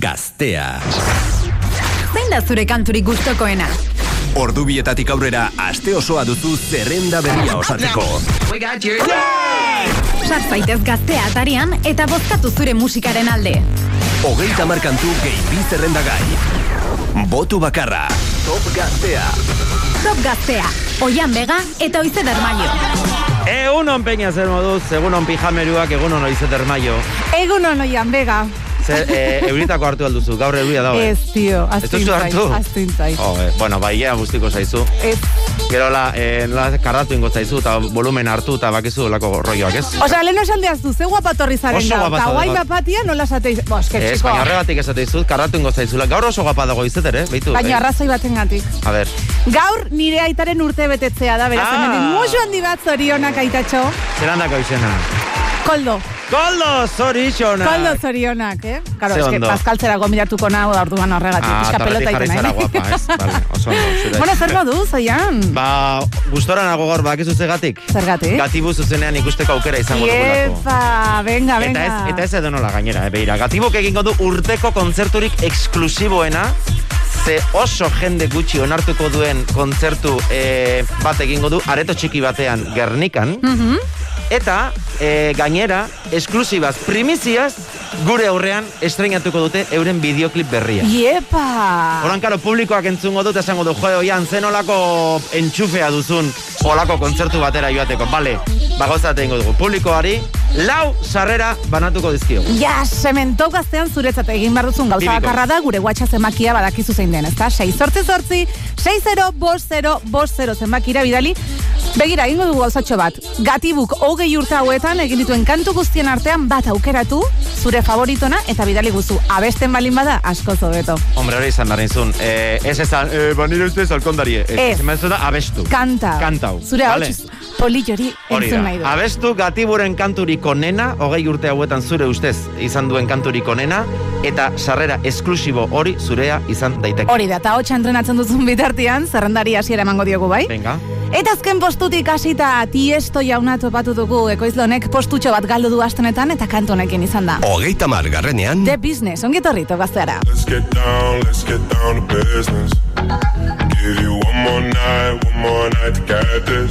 Gaztea. Zein da zure kanturik gustokoena? Ordu bietatik aurrera aste osoa duzu zerrenda berria osatzeko. Sat zaitez gaztea atarian eta bozkatu zure musikaren alde. Hogeita markantu gehi bi zerrenda gai. Botu bakarra. Top Gaztea. Top gaztea, oian bega eta oize dermaio. Egunon peña zer moduz, egunon pijameruak, egunon oizeter maio. Egun onoian, bega. Zer, e, euritako hartu alduzu, gaur euria dago. eh? Ez, tio, Ez aztu duzu hartu? Aztu intzai. Oh, eh, bueno, bai, ja, guztiko zaizu. Ez. Gero la, eh, nola karratu ingo zaizu, eta volumen hartu, eta bakizu lako rolloak, ez? Osea, lehen esan dehaztu, ze guapatorri zaren Oso gaur. guapa Eta guai bapatia nola esateiz. Bo, eske, Ez, txiko. baina horregatik esate dizut, karratu ingo zaizula. Gaur oso guapa dago izeter, eh? Beitu, Baina arrazoi baten gatik. A ber, Gaur nire aitaren urte betetzea da, beraz, Ah. hemendik musu handi bat zorionak aitatxo. zerandako izena. Koldo, Koldo, zorixona! koldo zorionak, eh? Karo, Ze eske, ondo. paskaltzera gomidatuko nahu da orduan horregatik, Ah, pelota horretik jarri zara nahi. guapa, ez? Vale, oso ondo, zure Bueno, zer esker. modu, zoian? Ba, gustora nago gaur bakizu zegatik. Zergatik? Gatibu zuzenean ikusteko aukera izango dugulako. Iepa, venga, venga. Eta ez, eta ez edo nola gainera, eh, beira. Gatibok egingo du urteko kontzerturik eksklusiboena, ze oso jende gutxi onartuko duen kontzertu eh, bat egingo du, areto txiki batean Gernikan, Mhm. Eta eh, gainera, esklusibaz, primiziaz, gure aurrean estrenatuko dute euren bideoklip berria. Iepa! Horan, karo, publikoak entzungo dut, esango du, joe, oian, zen olako entxufea duzun, olako kontzertu batera joateko, bale, bagozat egingo dugu. Publikoari, lau sarrera banatuko dizkio. Ja, sementou gaztean zuretzat egin behar duzun gauza Bibiko. bakarra da, gure WhatsApp zenbakia badakizu zein den, ezta? 6 sortzi sortzi, 6-0, bost 0, bost 0 zenbakira bidali. Begira, egingo dugu gauzatxo bat. Gatibuk hogei urte hauetan egin dituen kantu guztien artean bat aukeratu, zure favoritona eta bidali guzu. Abesten balin bada, asko zobeto. Hombre, hori izan behar nizun. Eh, ez ezan, eh, banire ustez alkondarie. Ez. Ez. Ez abestu. Kanta. Kantau. Zure Vale. hau polillori Hori entzun nahi du. Abestu gatiburen kanturik onena, hogei urte hauetan zure ustez izan duen kanturik onena, eta sarrera esklusibo hori zurea izan daiteke. Hori da, eta hotxa entrenatzen duzun bitartean, zerrendari hasiera emango diogu bai? Venga. Eta azken postutik hasita tiesto jauna topatu dugu ekoizlonek postutxo bat galdu du astenetan eta kantu honekin izan da. Hogeita margarrenean, The Business, ongi torrito gazteara. Let's get down, let's get down to business. Give you one more night, one more night to get this.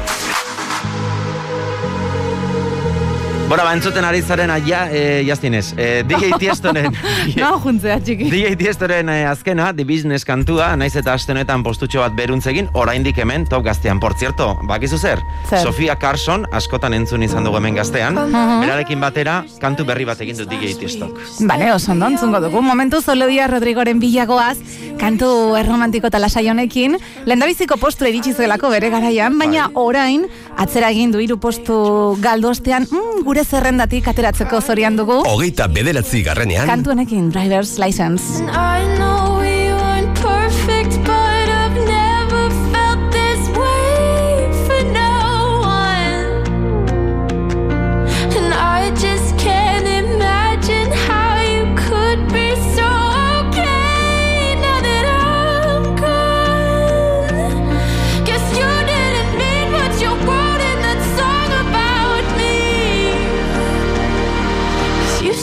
Bora, ba, entzuten ari zaren aia, eh, jaztinez. Eh, DJ Tiestoren... No, juntzea, txiki. DJ Tiestoren eh, azkena, The Business kantua, naiz eta astenetan postutxo bat beruntzegin, oraindik hemen top gaztean. Por cierto, bakizu zer? Zer? Sofia Carson, askotan entzun izan dugu hemen gaztean, berarekin batera, kantu berri bat egin du DJ Tiestok. Bale, oso ondo, entzungo dugu. Momentu Zolodia Rodrigoren bilagoaz, kantu erromantiko eta lasai honekin, lendabiziko postu iritsi zuelako bere garaian, baina Bai. orain, atzera egin du hiru postu galdostean, mm, gure zerrendatik ateratzeko zorian dugu, Hogeita bederatzi garrenean. kantu honekin, driver's license.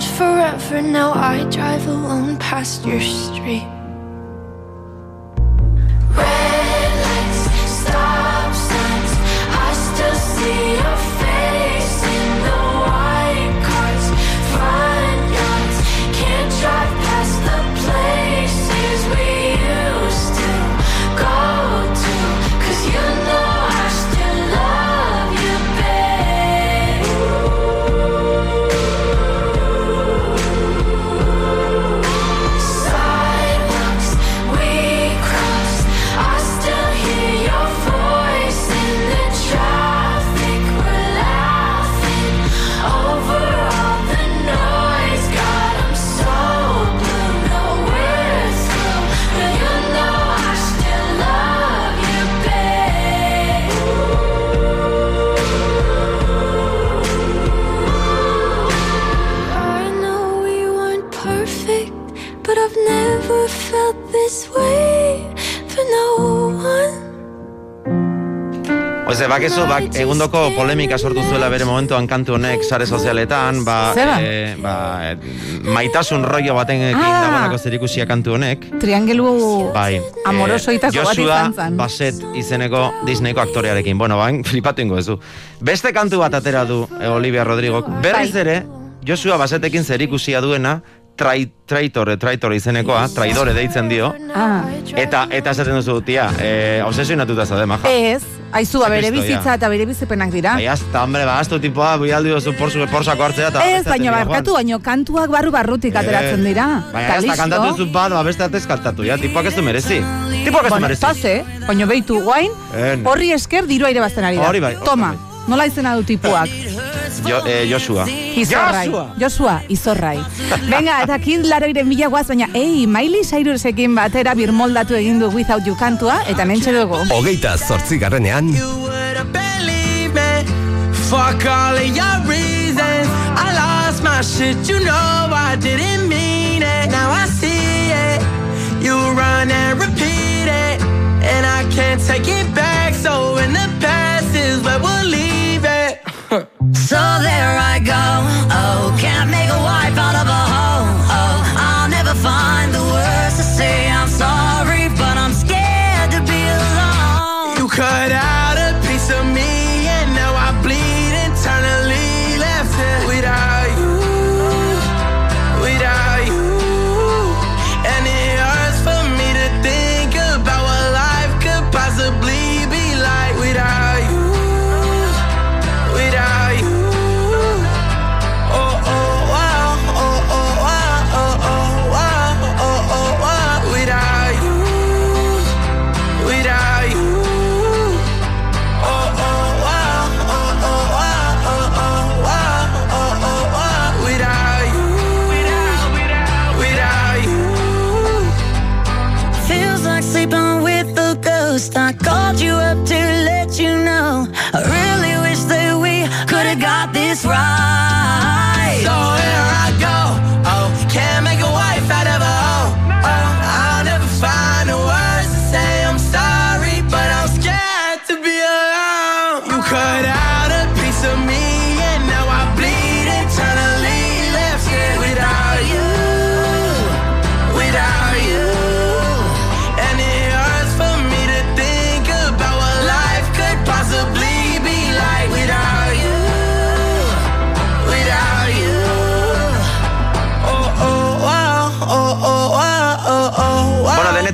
said forever, now I drive alone past your street. Red lights, stop signs, I still see Oze, bakezu, bak, egundoko polemika sortu zuela bere momentuan kantu honek sare sozialetan, ba, Zeba? eh, ba, eh, maitasun rollo baten ekin Ah. dagoeneko zerikusia kantu honek. Triangelu Bai. amorosoitako bat Joshua izan zen. Bassett izeneko Disneyko aktorearekin. Bueno, bain, flipatu ingo ezu. Beste kantu bat atera du eh, Olivia Rodrigo. Berriz Bai. ere, Joshua Bassettekin zerikusia duena, trai, traitore, traitore izenekoa, traidore deitzen dio. Ah. Eta, eta esaten duzu, tia, eh, obsesionatuta zaude, maja. Ez, aizua bere Kristo, bizitza eta bere bizipenak dira. Bai, azta, hombre, ba, aztu tipoa, bialdi duzu porsu, porsako hartzea, eta... Ez, baina barkatu, baino kantuak barru barrutik ateratzen dira. Baina, Ta ez da kantatu zu bat, ba, beste atez kantatu, ja, tipoak ez du merezi. Tipoak ez du merezi. pase, baina behitu guain, horri esker dirua ere bazten ari da. Hori bai, Toma, bai. nola izena du tipuak? Jo, eh, Joshua. Izorrai. Joshua! Joshua, izorrai. Venga, eta kid laroiren bila guaz, baina, ei, Miley Cyrusekin batera birmoldatu egin du Without You kantua, eta mentxe dugu. Hogeita zortzi garrenean. Fuck all of your reasons. I lost my shit, you know I didn't mean it. Now I see it. You run and repeat it. And I can't take it back. So in the past So there I go. Oh, can't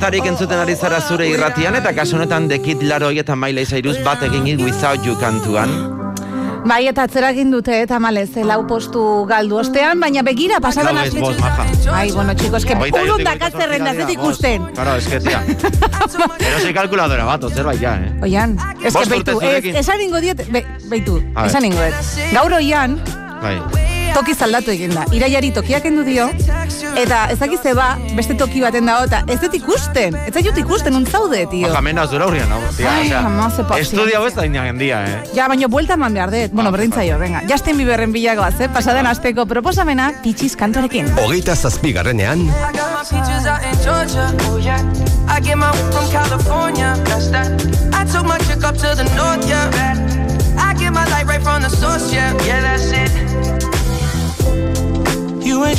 denetarik entzuten ari zara zure irratian, eta kasu honetan dekit laroi eta Miley Cyrus bat egin it without you kantuan. Bai, eta atzera egin dute, eta malez, lau postu galdu ostean, baina begira, pasadan Lau bost, aspetxu. maja. Ai, bueno, chicos, que Hogeita urrun hirutik dakat hogeita zerrenda, zortzi ez dira, ikusten. Claro, es que, tia. Erosi kalkuladora bat, zerbait ja, eh? Oian, ez que beitu, esan ingo diet, be, beitu, esan ingo diet. Gaur oian, Bai. Toki zaldatu egin da. Iraiari tokiak endu dio, eta ezakiz ba, beste toki baten dago, eta ez dut ikusten, ez dut ikusten, untzaude, tio. Baja mena zura hurrian, hau. Tia, Ai, ze pazientzia. estudia hau ez da inagen dia, eh? Ja, baina buelta eman behar dut. Bueno, Ah, berdin zaio, venga. Justin Bieberren bilagoaz, eh? Pasaden asteko proposamena, pitxiz kantorekin. Hogeita zazpigarrenean, I got my peaches out in Georgia. Oh yeah. I get my from California. That's that.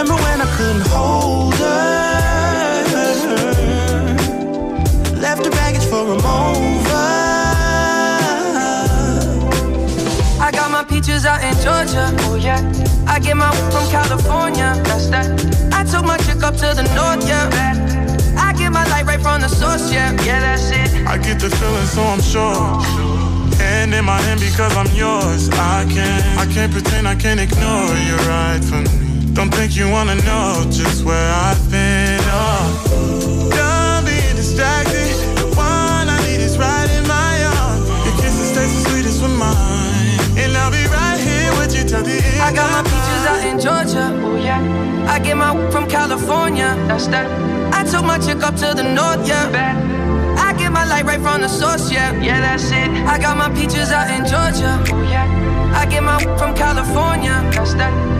Remember when I couldn't hold her? Left her baggage for a mover. I got my peaches out in Georgia. Oh yeah. I get my weed from California. That's that. I took my chick up to the north. Yeah. I get my light right from the source. Yeah. Yeah, that's it. I get the feeling, so I'm sure. Hand in my hand because I'm yours. I can't, I can't pretend, I can't ignore you right from me. Don't think you wanna know just where I've been. Oh, done being distracted. The one I need is right in my arms. Your kisses taste the sweetest with mine, and I'll be right here with you till the end. I got my peaches out in Georgia. Oh yeah. I get my weed from California. That's that. I took my chick up to the north. Yeah. I get my light right from the source. Yeah. Yeah, that's it. I got my peaches out in Georgia. Oh yeah. I get my weed from California. That's that.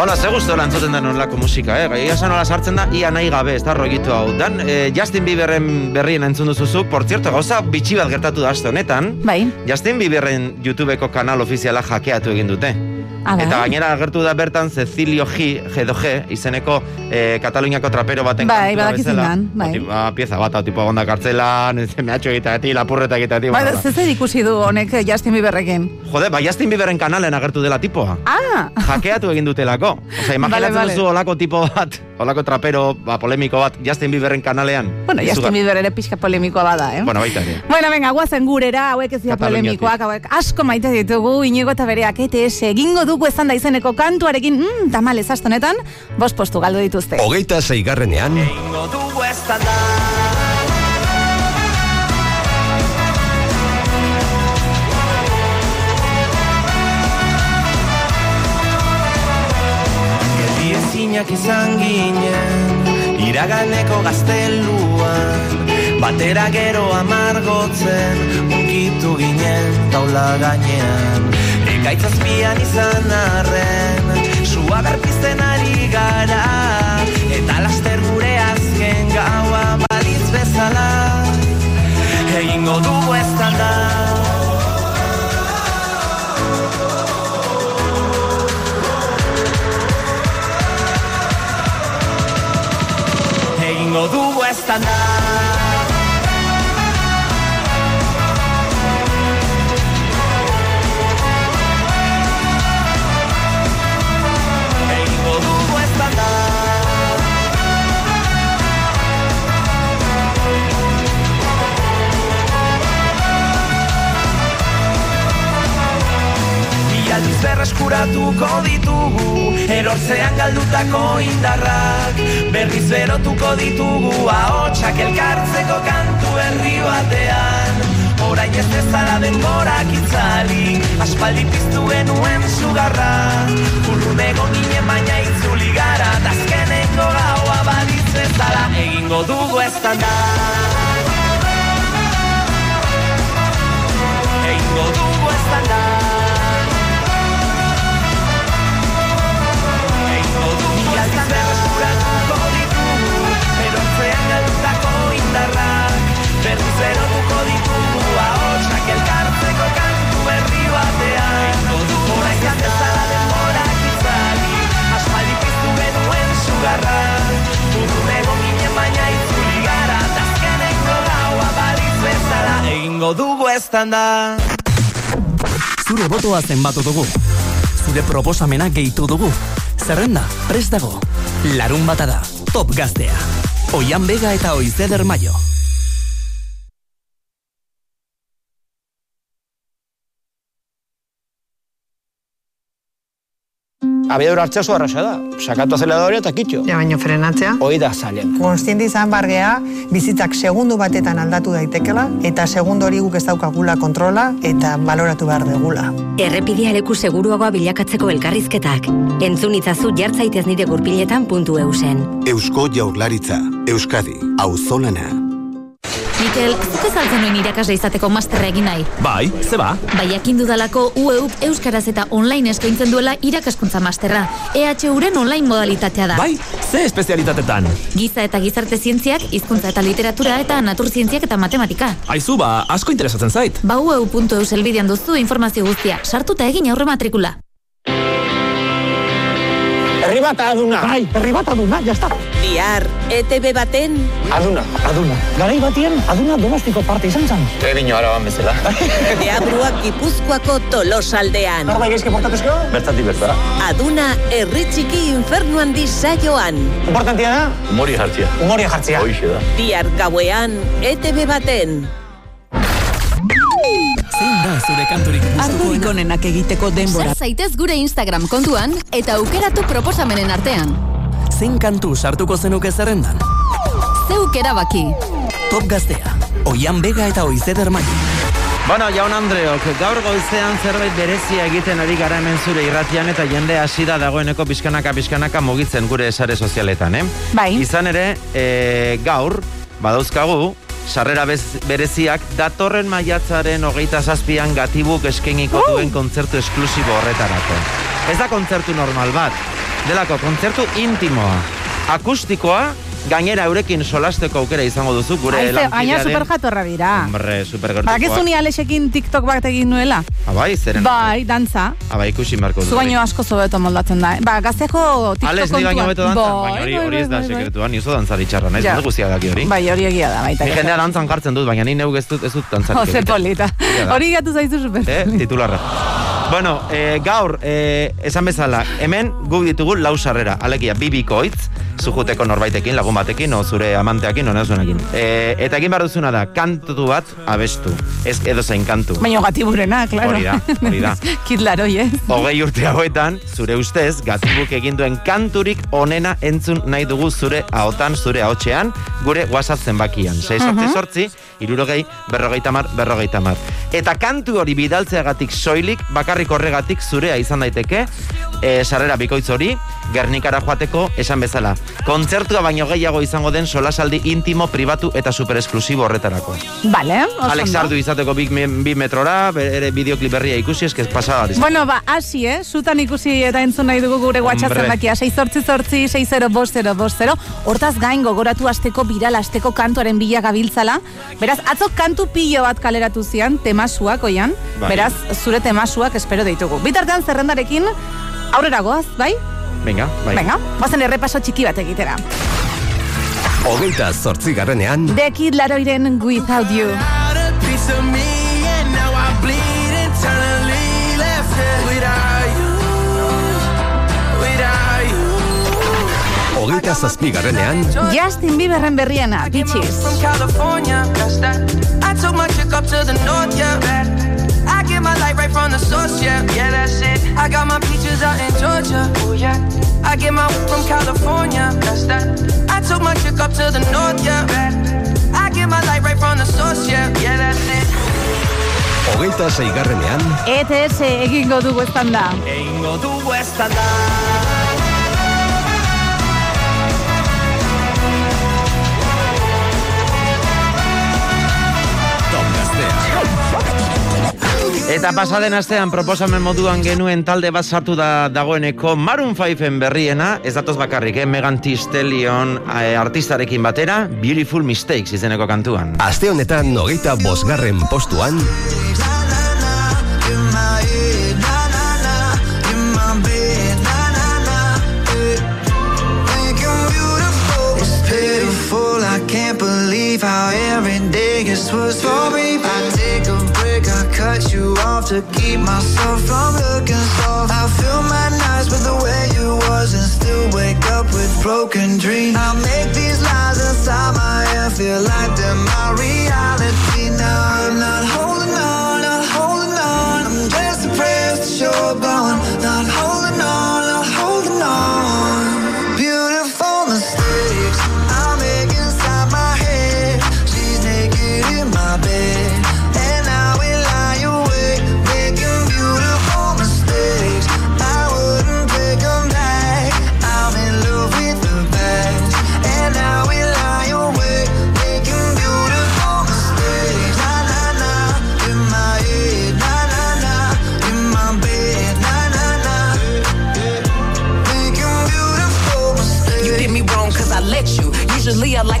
Bueno, ze gustu lantzuten den onlako musika, eh? Gai esan nola sartzen da, ia nahi gabe, ez da rogitu hau. Dan, eh, Justin Bieberren berrien entzun duzuzuk, por cierto, gauza bitxi bat gertatu da aste honetan. Bai, Justin Bieberren YouTubeko kanal ofiziala hackeatu egin dute. A bai. Eta gainera agertu da bertan Cecilio G, G2G, izeneko eh, Kataluniako trapero baten Bai, kantua bezala. bai. Ba, ba, pieza bat, hau tipo gonda kartzelan, mehatxo egiteati, lapurreta egiteati. Ba, bueno, ze zer ikusi du honek eh, Justin Bieberrekin? Jode, ba, Justin Bieberren kanalen agertu dela tipoa. Ah! Hackeatu egin dutelako. Osa, imaginatzen Vale, vale. duzu olako tipo bat, olako trapero, ba, polemiko bat, Justin Bieberren kanalean. Bueno, Justin Izugar- Bieber ere pixka polemikoa bada, eh? Bueno, baita ere. Bueno, venga, guazen gurera, hauek ez dira polemikoak, hauek asko maite ditugu, inigo eta bereak ETS egingo dugu ezan da izeneko kantuarekin, mm, tamales astonetan, bost postu galdu dituzte. hogeita zeigarrenean, dugu estanda. Geldi ezinak izan ginen Iraganeko gazteluan Batera gero amargotzen Unkitu ginen ola gainean Ekaitz azpian izan arren Sua berpizten ari gara Eta laster gure azken gaua balitz bezala. Egingo dugu ez da Egingo dugu ez da berreskuratuko ditugu Erortzean galdutako indarrak. Berriz berotuko ditugu Ahotsak elkartzeko kantu herri batean. Orain ez bezala denborak itzali Aspaldi piztu genuen sugarra. Urrun egon ginen baina itzuli gara Tazkeneko gaua balitz bezala Egingo dugu ez da Egingo dugu ez da Egingo dugu ez da Berreskuratuko ditugu Erortzean galdutako indarrak Berriz berotuko ditugu Ahotsak elkartzeko kantu berri batean Egingo dugu Orain ez bezala denborak itzali Aspaldi piztu genuen sugarra Urrun egon ginen baina itzuli gara Tazkeneko gaua balitz bezala Egingo dugu ez da Zure botoa zenbatu dugu. Zure proposamena gehitu dugu. Zerrenda, prest dago. Larun bata da, top gaztea. Oian Bega eta Oizeder Mayo. Abiadura hartzea zu arraxa da. Sakatu aceleradore eta kitxo. Ja, baino frenatzea. Hoi da zailen. Konstienti izan bargea, bizitzak segundu batetan aldatu daitekela, eta segundu hori guk ez daukagula kontrola, eta baloratu behar degula. Errepidea leku seguruagoa bilakatzeko elkarrizketak. Entzun itzazu jartzaitez nire gurpiletan puntu eusen. Eusko Jaurlaritza, Euskadi, Auzolana. Mikel, zuk ez altzen nuen irakasle izateko masterra egin nahi. Bai, ze ba? Bai, dudalako UEUP Euskaraz eta online eskaintzen duela irakaskuntza masterra. EHUren online modalitatea da. Bai, ze espezialitatetan? Giza eta gizarte zientziak, hizkuntza eta literatura eta naturzientziak eta matematika. Aizu, ba, asko interesatzen zait. Ba ueu.eu selbidean duzu informazio guztia. Sartuta egin aurre matrikula. Herri bat aduna. Bai, herri bat aduna, jazta. Bihar, ETB baten... Aduna, aduna. Garai batien, aduna domestiko parte izan zen. Erino araban bezala. Deabruak Gipuzkoako tolosaldean. Norbait gaizke portatuzko? Bertatik bertara. Aduna herri txiki infernu handi saioan. Importantia da, Humori jartzia. humoria jartzea. Hoixe da. Bihar gauean, ETB baten. Zein da zure kanturik Ardurik onenak egiteko denbora. Sar zaitez gure Instagram kontuan eta aukeratu proposamenen artean. Zein kantu sartuko zenuke zerrendan? Zeuk erabaki. Top gaztea. Oian Bega eta Oizeder Mayo. Bueno, jaun Andreok, gaur goizean zerbait berezia egiten ari gara hemen zure irratian eta jende hasi da dagoeneko pixkanaka pixkanaka mugitzen gure sare sozialetan, eh? Bai. Izan ere, e, gaur, badauzkagu, sarrera bez, bereziak datorren maiatzaren hogeita zazpian gatibuk eskeniko duen kontzertu esklusibo horretarako. Ez da kontzertu normal bat, delako kontzertu intimoa, akustikoa, gainera eurekin solasteko aukera izango duzu gure Aize, lankidearen- super jatorra dira. Hombre, super Badakizu ni Alexekin TikTok bat egin nuela? Abai, zeren? Bai, dantza. Aba, ikusi marko Zu baino asko zobeto moldatzen da. eh? Ba, gazteko TikTok Ales, ni baino beto dantzan, baina hori, bai, hori ez da bai, bai, sekretua, ni oso dantzari txarra, naiz, Ja. guztia daki hori. Bai, hori egia da, baita. Ni jendea dantzan jartzen dut, baina ni neuk ez dut, ez dut dantzarik Jose polita. Hori gatu zaizu super. Eh, titularra. Bueno, eh, gaur, eh, esan bezala, hemen guk ditugu lau sarrera, alegia, bibikoitz, zujuteko norbaitekin, lagun batekin, o zure amanteakin, o nezunekin. Eh, eta egin behar duzuna da, kantu bat abestu, ez edo zein kantu. Baina gatiburena, klaro. Hori da, hori da. Kitlaroi, eh? Hogei urte hauetan, zure ustez, gatibuk egin duen kanturik onena entzun nahi dugu zure ahotan, zure ahotxean, gure WhatsApp zenbakian. 6 sortzi Mhm. sortzi, irurogei, berrogeita mar, berrogeita mar. Eta kantu hori bidaltzeagatik soilik, bakarrik horregatik zurea izan daiteke, e, sarrera bikoitz hori, Gernikara joateko esan bezala. Kontzertua baino gehiago izango den solasaldi intimo, pribatu eta super esklusibo horretarako. Vale, oso Alex. Ardu izateko bi, bi metrora, bere bideoklip berria ikusi, eskez pasada. Bueno, ba, hasi, eh? Zutan ikusi eta entzun nahi dugu gure WhatsApp zenbakia. 6 60 Hortaz gain gogoratu asteko viral asteko kantuaren bila gabiltzala. Beraz, atzo kantu pilo bat kaleratu zian, temasuak, oian. Bai. Beraz, zure temasuak espero ditugu. Bitartean zerrendarekin, aurrera goaz, bai? Venga, bai. Venga, bazen errepaso txiki bat egitera. Hogeita zortzigarrenean, The Kid Laroiren Without You. a piece of me, and now I bleed internally. Left it without you, without you. hogeita zazpigarrenean, Justin Bieberren berriena, bitches. Took my light right from the source, yeah. Yeah, that's it. I got my peaches out in Georgia, oh yeah. I get my from California, that's that. I took my chick up to the north, yeah. I get my light right from the source, yeah. Yeah, that's it. hogeita zeigarrenean, ETS egingo dugu estanda. Egingo dugu estanda. Top Eta pasaden astean proposamen moduan genuen talde bat sartu da dagoeneko Maroon 5en berriena, ez datoz bakarrik, eh? Megan Thee Stallion eh, artistarekin batera, Beautiful Mistakes izeneko kantuan. Aste honetan hogeita bosgarren postuan, It's pitiful, I can't believe how every day gets worse for me. Off to keep myself from looking soft. I fill my nights with the way you was and still wake up with broken dreams. I make these lies inside my head feel like they're my reality.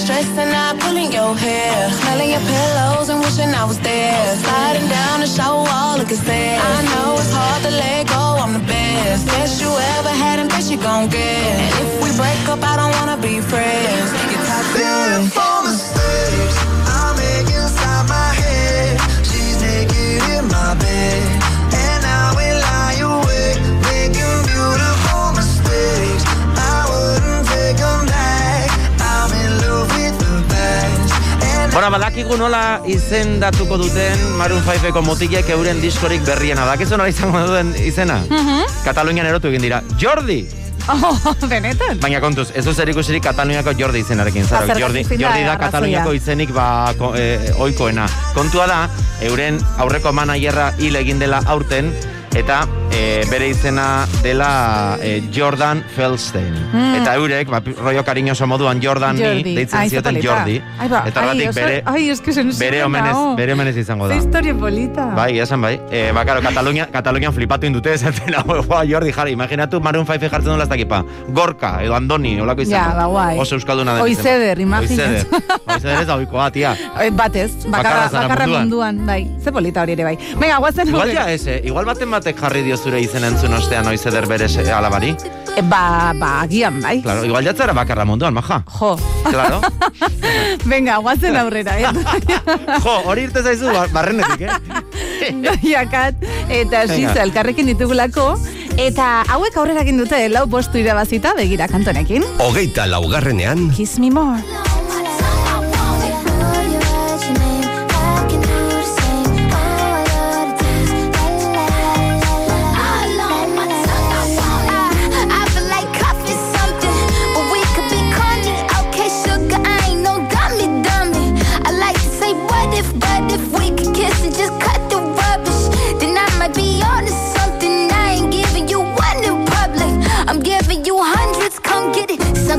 you're stressing out, pulling your hair. Smelling your pillows and wishing I was there. Sliding down the shower wall, looking sad. I know it's hard to let go, I'm the best. Best you ever had and best you gon' get. And if we break up, I don't wanna be friends. You're. Beautiful Bona, badakigu nola izendatuko duten Maroon 5eko mutilek euren diskorik berriena. Dakizu nola izango duen izena? Mhm. Katalunian erotu egin dira. Jordi! Oh, benetan? Baina kontuz, ez du zer ikusirik Kataluniako Jordi izenarekin. Zara, Jordi, da Jordi da? Kataluniako izenik ba, ko, e, oikoena. Kontua da, euren aurreko managerra hil egin dela aurten, eta e, bere izena dela e, Jordan Feldstein. Mm. Eta eurek, ba, rollo cariñoso moduan Jordan Jordi. deitzen Ai, ze zioten. Jordi. Ai, ba, eta oso- bere, ai, eske bere omenez, bere omenez izango Ze da. historia polita. Bai, esan bai. E, ba, karo, Katalunia, Katalunian flipatu indute esaten hau, "Joa, Jordi jarri, imaginatu Maroon 5 jartzen duen estakipa. Gorka, edo Andoni, olako izan. Ja, ba, guai. Oso euskalduna den. Oizeder, imaginatu. Oizeder. Oizeder ez da oikoa, tia. Eh, Batez, Bakarra bakarra, bakarra munduan. munduan. bai. Ze polita hori ere bai. Venga, guazen Igual ja ez, eh? igual baten batek jarri dio zure izen entzun ostean oizeder bere se- alabari. E, ba, ba, agian, bai. Claro, igual jatzara bakarra munduan, maja. Jo. Claro. Venga, guazen aurrera, eh? jo, hori irte zaizu, ba- barrenetik, eh? Doiakat eta. Sisa elkarrekin ditugulako Eta hauek aurrera egin dute lau postu irabazita begira kantonekin. Hogeita laugarrenean, Kiss me more.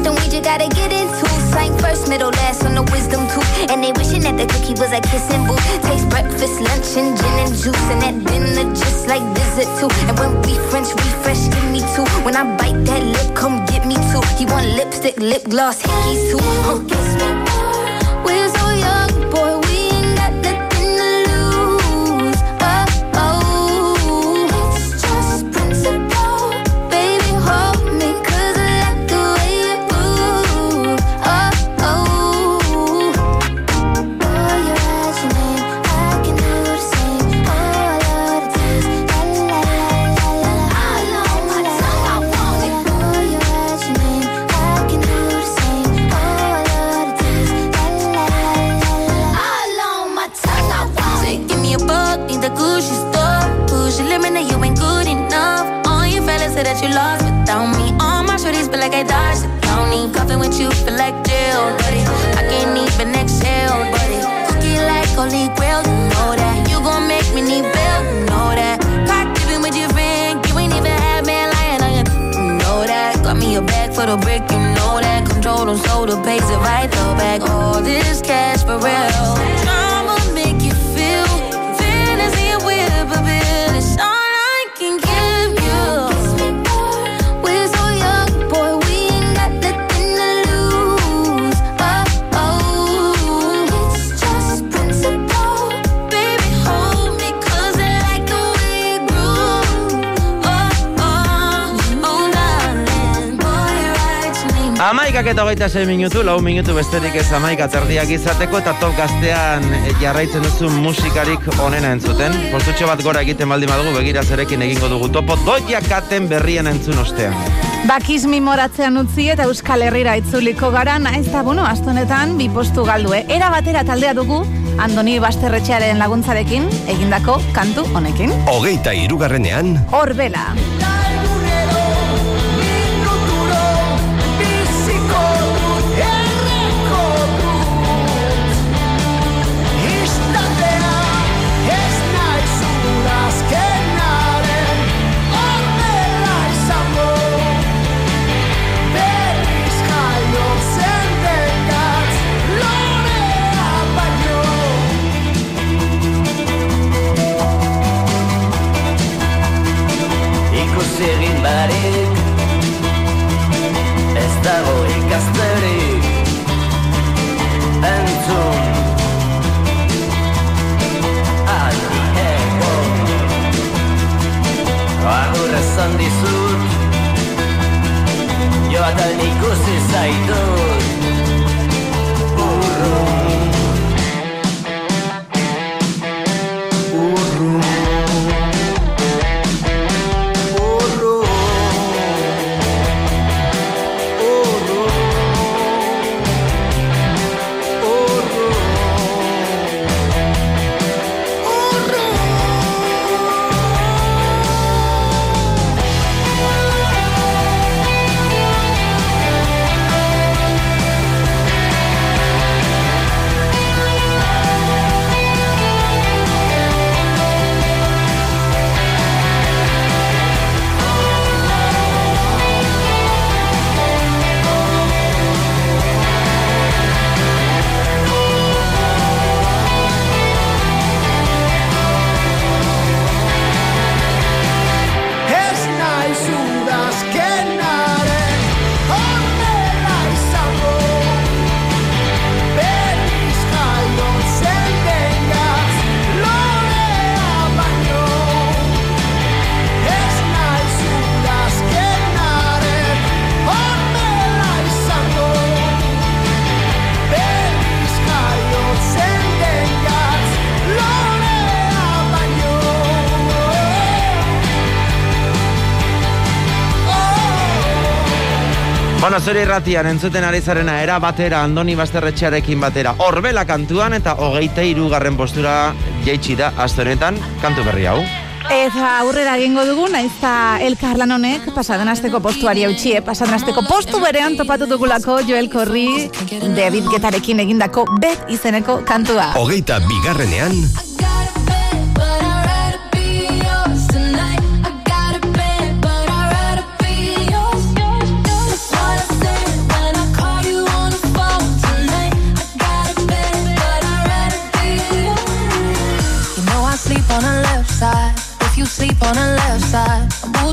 Something we just gotta get into. Sang first, middle, last on the wisdom tooth. And they wishing that the cookie was a kissing booth. Taste breakfast, lunch, and gin and juice. And at dinner, just like visit too. And when we French refresh, give me two. When I bite that lip, come get me two. He want lipstick, lip gloss, hickeys too. Huh. Holy grail, you know that. You gon' make me need bail, you know that. Caught dipping with your friend, you ain't even had man lying on you. You know that. Got me a bag for the brick, you know that. Control them so the pays it right, throw back all this cash for real. Amaikak eta hogeita sei minutu, lau minutu besterik ez amaika terdiak izateko eta top gaztean eh, jarraitzen duzu musikarik onena entzuten. Postutxo bat gora egiten baldin badugu begira zerekin egingo dugu topo doia katen berrien entzun ostean. Bakiz mimoratzean utzi eta Euskal Herrira itzuliko gara, naiz eta, bueno, astonetan bi postu galdue. Era batera taldea dugu, Andoni Basterretxearen laguntzarekin, egindako kantu honekin. hogeita irugarrenean, Horbela. Biziko barik Ez dago ikasterik Entzun. Aldi egon Agur esan dizut Joatan ikusi zaitut. Urrun Bueno, zure irratian entzuten ari zarena era batera Andoni Basterretxearekin batera Horbela kantuan eta hogeita irugarren postura jaitsi da aste honetan kantu berri hau. Eta aurrera egingo dugu, naiz eta elkarlan honek pasaden asteko postuari hautsi, eh? pasaden asteko postu berean topatu dugulako Joel Corri David Getarekin egindako bet izeneko kantua. Hogeita bigarrenean,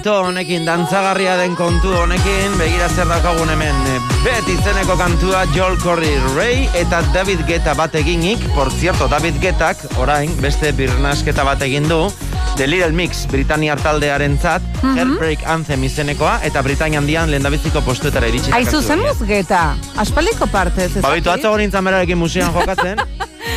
Rollito honekin, dantzagarria den kontu honekin, begira zer daukagun hemen. Bet izeneko kantua Joel Corry Ray eta David Guetta bat eginik, por cierto, David Guettak, orain, beste birnasketa bat egin du, The Little Mix, Britaniar taldearen zat, Mhm. Heartbreak Anthem izenekoa, eta Britania handian lehendabiziko postuetara iritsi. Aizu zen muzgeta, aspaldiko partez. ez Babitu, atzo nintzen berarekin musean jokatzen.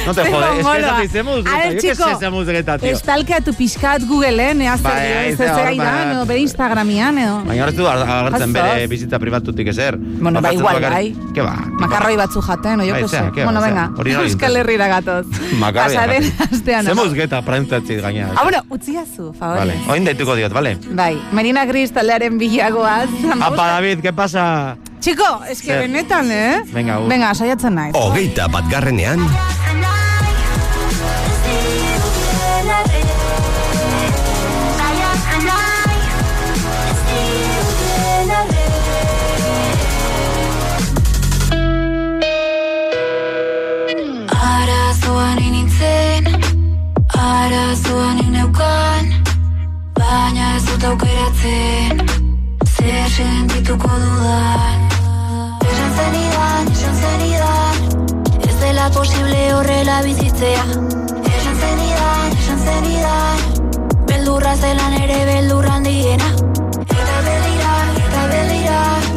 No te jode, es que ez que chico, sé ese muzgeta, tío. Estalkeatu pixkat Googleen, ez ez ba. edo bere Instagramian, edo. Baina horretu agertzen bere bizitza privatutik ezer. Bueno, ba, igual, bai. Ke ba? Makarroi batzu jaten, o jo Bai, que sé. ke, Bueno, venga, Euskal. Herrira gatoz. Makarri Pasaden agatik. astean. Ze muzgeta prantzatzit gaina. Ah, bueno, utziazu, favor. Vale, oin deituko diot, vale? Bai, Marina Gris taldearen bilagoaz. Apa, David, ¿qué pasa? Chico, es que benetan, eh? Venga. Venga, saiatzen naiz. hogeita batgarrenean, Arazoan arazoan ineukan Baina ez dut aukeratzen, zer sentituko dudan? Esan zenidan, esan zenidan Ez dela posible horrela bizitzea. Esan zenidan, esan zenidan Beldurra zelan ere beldurran diena Eta beldira, eta beldira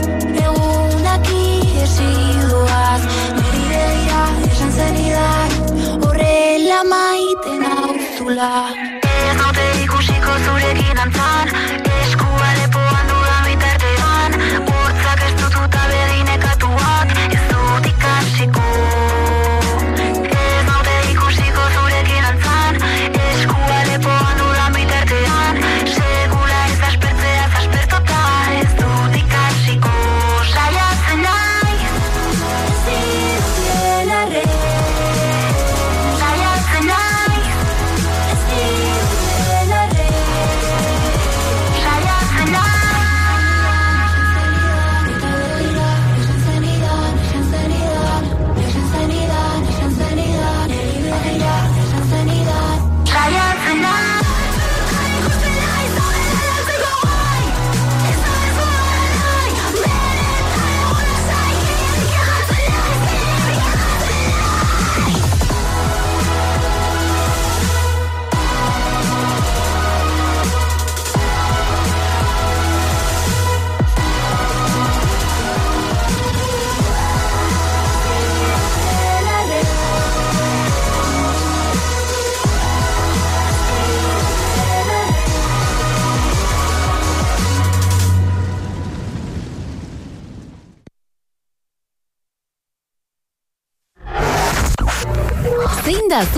auzula Ez naute ikusiko zurekin antzan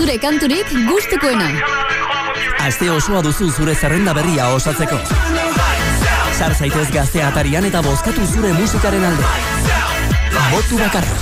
zure kanturik gustukoena. Aste osoa duzu zure zerrenda berria osatzeko. Sar zaitez gaztea atarian eta bozkatu zure musikaren alde. Botu bakarra.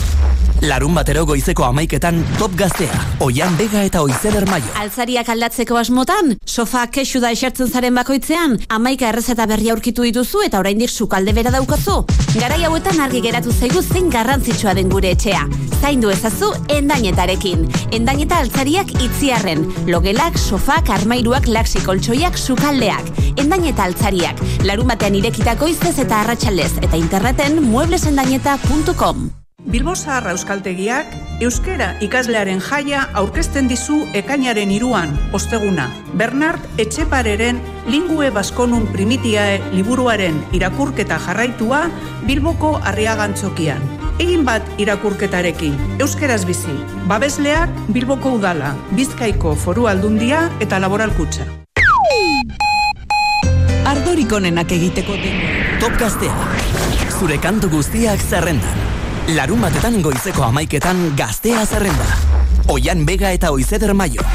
Larun batero goizeko amaiketan top gaztea. Oian bega eta oizeder maio. Altzariak aldatzeko asmotan, sofa kexu da esertzen zaren bakoitzean, amaika errezeta berri aurkitu dituzu eta oraindik sukalde bera daukazu. Garai hauetan argi geratu zaigu zein garrantzitsua den gure etxea. Zaindu ezazu endainetarekin. Endaineta altzariak itziarren. Logelak, sofak, armairuak, laksi koltsoiak, sukaldeak. Endaineta altzariak. Larun batean irekitako izez eta arratsaldez eta interneten mueblesendaineta.com. Bilbo Zaharra Euskaltegiak euskera ikaslearen jaia aurkezten dizu ekainaren iruan, osteguna. Bernard Etxepareren Lingue Baskonun Primitiae liburuaren irakurketa jarraitua Bilboko Arriagantzokian. Egin bat irakurketarekin, euskeraz bizi. Babesleak Bilboko Udala, Bizkaiko Foru Aldundia eta Laboralkutxa. Ardorik onenak egiteko denbora. Top gaztea. Zure kantu guztiak zerrendan. Larun batetan goizeko amaiketan gaztea zerrenda. Oian bega eta oizeder maio.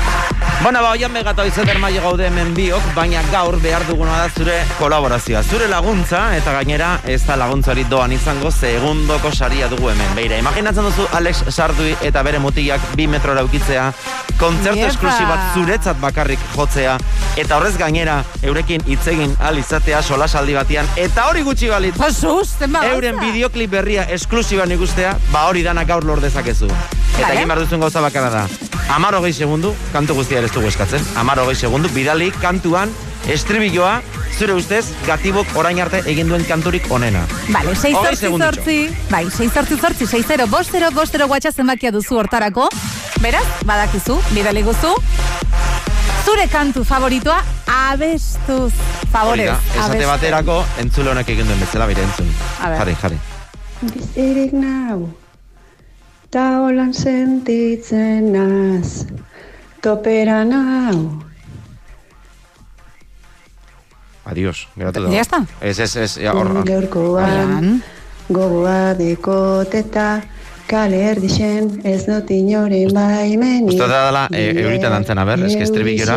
Bona, ba, oian bega eta oizeder maio gaude hemen biok, baina gaur behar duguna da zure kolaborazioa. Zure laguntza, eta gainera ez da laguntzari doan izango segundoko saria dugu hemen. Beira, imaginatzen duzu Alex Sardui eta bere mutilak bi metrora ukitzea, kontzertu Iepa. esklusibat zuretzat bakarrik jotzea, eta horrez gainera eurekin hitzegin al izatea solasaldi batean, eta hori gutxi balit. Jesus, zenba gauza. Euren bideoklip berria esklusiban ikustea, ba hori dana gaur lor dezakezu. Eta Vale. egin behar duzun gauza bakarra da. Amar hogei segundu, kantu guztia ere ez dugu eskatzen. Amar hogei segundu, bidali kantuan, estribilloa, zure ustez, gatibok orain arte egin duen kanturik onena. Vale, 6 Hogei zortzi zortzi, bai, 6 zortzi zortzi, 6 0, bost 0, bost 0 guatxa zenbakia duzu hortarako. Beraz, badakizu, bidali guzu. Zure kantu favoritoa, abestuz, favorez. Hori da, esate baterako, entzule honek egin duen bezala, bire entzun. Jarri, jarri. Bizirik nau, ta holan sentitzen naz, topera nau. Adios, geratu da. Ya está. Ez, ez, ez, ja, hor, hor. Gaurkoan, gogoa dekoteta, kale erdixen, ez dut inoren baimenik. Uste da dela, e, eurita dantzen, a ber, eske estribillora.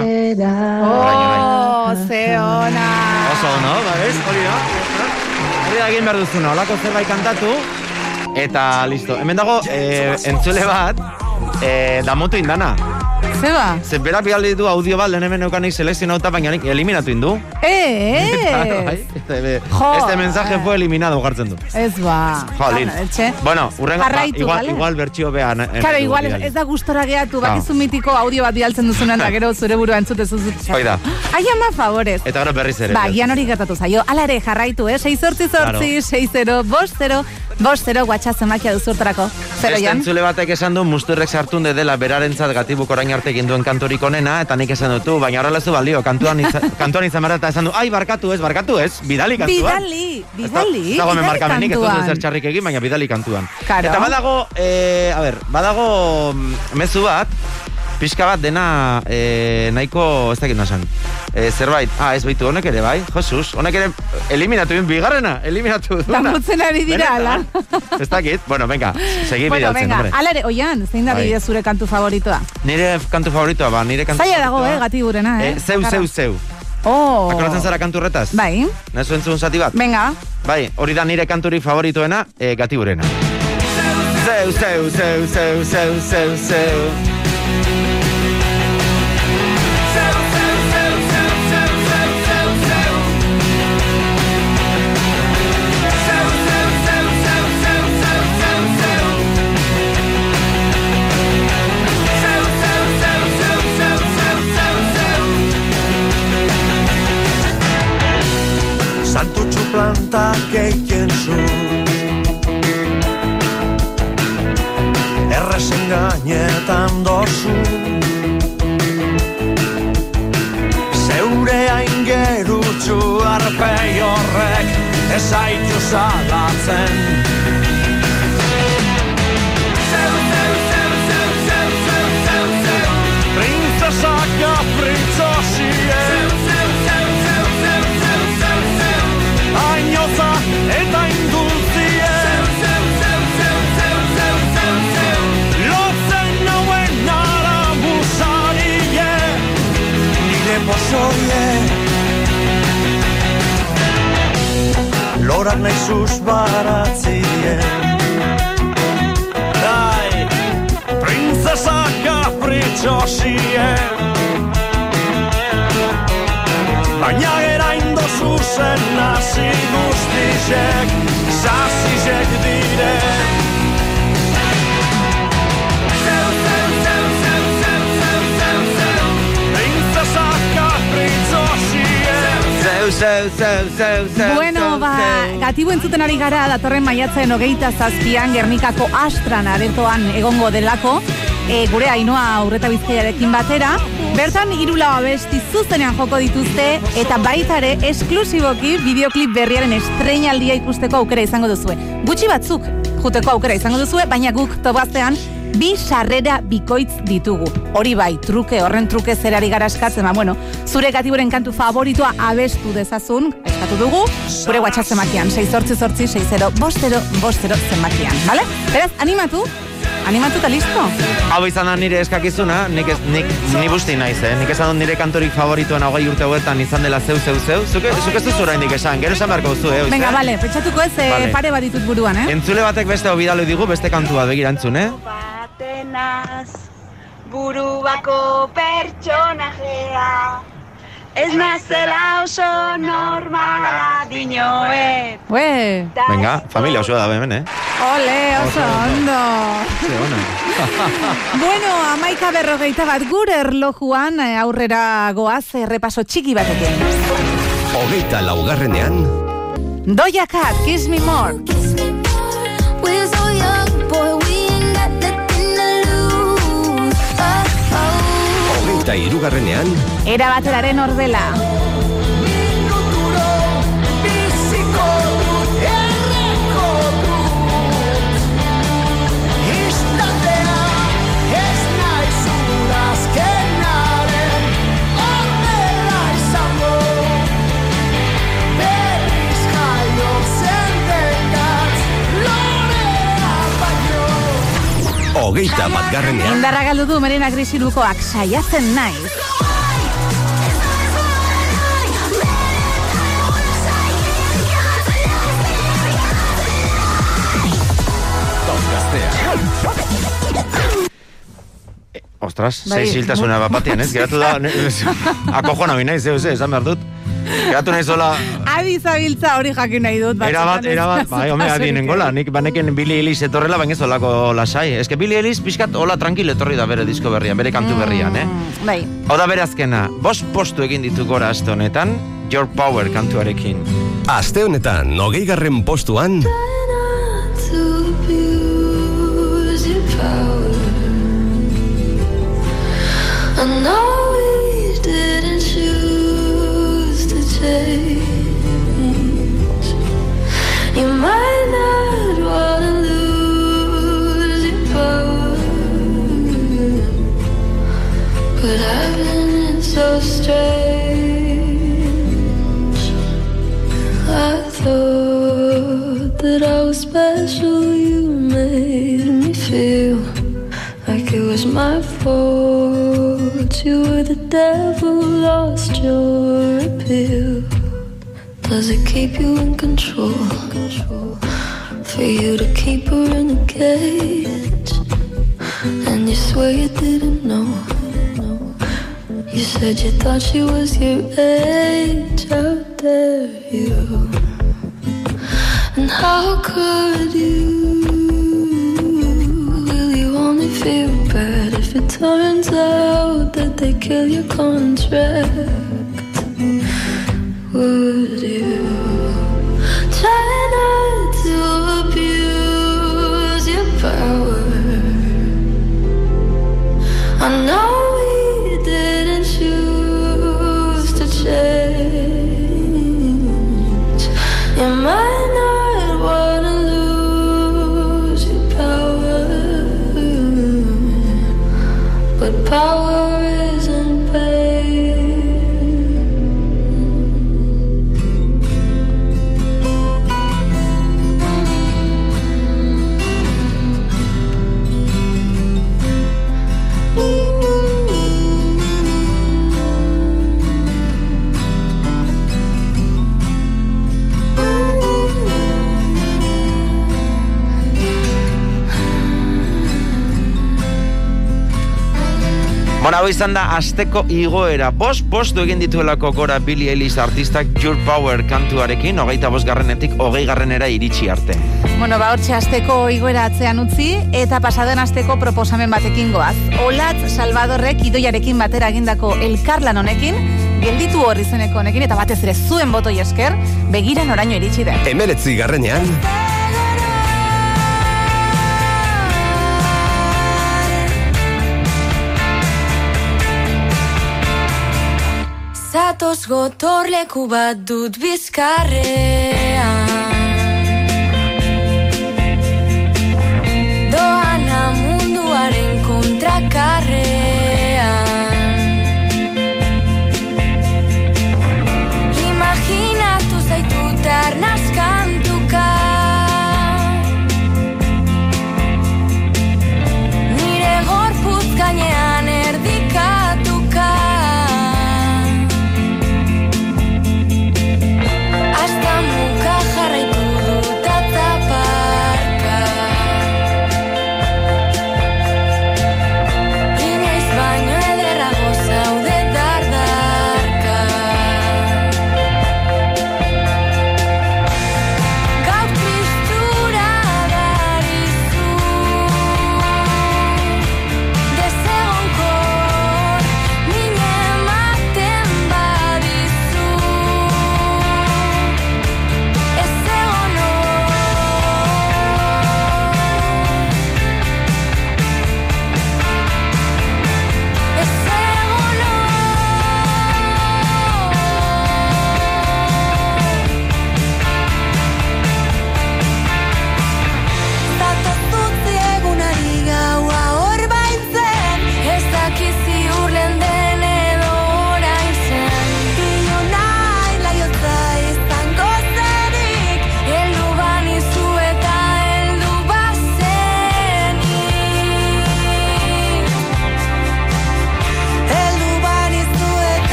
Oh, ze ona. Oso, no? Ba, ez? Hori da. Hori da egin behar duzuna, holako zerbait kantatu, eta listo. Hemen dago, e, entzule bat, e, damutu indana. Zeba? Ze berak bidali du audio bat, lehen hemen eukanik selekzionauta, baina nik eliminatu indu. Bai, Eh, este, Jo. este mensaje fue eliminado jartzen du. ez ba. Jo, lin. Bueno, urrengo, ba, igual, bale? igual bertxio behan. eh, Claro, igual ez, da gustora gehiatu, Claro. bakizu mitiko audio bat bialtzen duzunean, da gero zure burua entzute zuzu. Hoi da. Ai, ama favorez. Eta gero berriz ere. Ba, gian hori gertatu zaio. Ala ere, jarraitu, eh? 6 zortzi zortzi, 6 0, bost 0, bost 0, guatxa zemakia duzurtarako. Zero jan? entzule batek esan du musturrek sartunde dela berarentzat gatibuk orain arte egin duen kanturik onena, eta nik esan dutu, baina horrela ez du balio, kantuan, iza, kantuan izan behar eta esan du, ai, barkatu ez, barkatu ez, bidali kantuan. Bidali, bidali, Ez dago hemen bidali markamenik, ez dut kantuan. zer txarrik egin, baina bidali kantuan. Karo. Eta badago, eh, a ber, badago mm, mezu bat, pixka bat dena eh, nahiko, ez dakit nasan. Eh, zerbait, ah, ez baitu, honek ere, bai, Jesus, honek ere eliminatu, bin, bigarrena, eliminatu duena. Damutzen ari dira, ala. Ez dakit, bueno, venga, segi Bueno, bidaltzen, venga, hombre. ala ere, oian, zein da Bai. bide zure kantu favoritoa? Nire kantu favoritoa, ba, nire kantu Zaila dago, eh, gati gurena, eh? Eh, zeu, zeu, zeu. Oh. Akoratzen zara kantu horretaz? Bai. Nazu entzun zati bat? Venga. Bai, hori da nire kanturik favoritoena, eh, gatiburena. Zeu, zeu, zeu, zeu, zeu, zeu, zeu. Santutxu plantak eiken zu Errezen gainetan dozu Zeure aingerutxu arpei horrek Ez aitu salatzen somos oie Loran nahi zuz baratzie Dai, princesa kapritxosie Baina gera indosu zen nazi guztizek Zazizek diren. Zeu, zeu, zeu, zeu, Bueno, ba, gatibu entzuten ari gara datorren maiatzen hogeita zazpian Gernikako astran aretoan egongo delako e, gure ainoa aurreta bizkaiarekin batera Bertan irula abesti zuzenean joko dituzte eta baita ere esklusiboki bideoklip berriaren estreinaldia ikusteko aukera izango duzue. Gutxi batzuk juteko aukera izango duzue, baina guk tobaztean bi sarrera bikoitz ditugu. Hori bai, truke, horren truke zerari gara eskatzen, ba, bueno, zure gatiburen kantu favoritoa abestu dezazun, eskatu dugu, gure WhatsApp zenbakian, 6 sortzi sortzi, 6 bostero, bostero zenbakian, bale? Beraz, animatu, animatu eta listo. Hau izan da nire eskakizuna, nik, ez, nik ni busti naiz, eh? Nik esan nire kantorik favorituan hogei urte hauetan izan dela zeu, zeu, zeu. Zuke, zuke ez duzu oraindik esan, gero esan beharko duzu, eh? Venga, bale, pentsatuko ez, eh, Vale. pare bat ditut buruan, eh? Entzule batek beste hobidalo digu, beste kantu bat begira entzun, eh? Batenaz buruako pertsonajea Ez nazela oso normala dinoet Ue, Venga, familia osoa da hemen, eh? ole, oso ondo. Ze ona. Bueno, amaika berrogeita bat gure erlojuan eh, aurrera goaz errepaso txiki batekin. Hogeita laugarrenean, Doja Cat, Kiss Me More. We're hogeita irugarrenean, Era bateraren ordela. Hogeita batgarrenean, Indarra galdu du Merena Grisirukoak saiatzen naiz. gaztea. Ostras, Bai. sei siltasuna bat batean, ez? Geratu da, ne- akojona binaiz, zeu, ze, esan behar dut. Geratu nahi zola, Adi zabiltza hori jakin nahi dut. erabat, batzutan ez erabat, da bai, home, zutasurik, adien gola, nik baneken Billy Ellis etorrela, baina ez olako lasai. Ez que Billy Ellis pixkat hola tranquil etorri da bere disko berrian, bere kantu berrian, eh? Mm, Bai. Hau da bere azkena, bost postu egin ditu gora aste honetan, Your Power kantuarekin. Aste honetan, hogeigarren postuan, You might not wanna lose your power But I've been so strange I thought that I was special You made me feel Like it was my fault You were the devil, lost your appeal. Does it keep you in control? For you to keep her in a cage, and you swear you didn't know. You said you thought she was your age. How dare you? And how could you? Will you only feel bad if it turns out that they kill your contract? Would you try not to abuse your power? I know Bona, hau izan da asteko igoera. Bos, postu egin dituelako gora Billy Ellis artistak Your Power kantuarekin, hogeita bos garrenetik hogei garrenera iritsi arte. Bueno, ba, hortxe asteko igoera atzean utzi, eta pasaden asteko proposamen batekin goaz. Olatz Salvadorrek idoiarekin batera egindako elkarlan honekin, gelditu hor izeneko honekin, eta batez ere zuen botoi esker, begira noraino iritsi den. Emeretzi garrenean, Zatoz gotorleku bat dut bizkarrean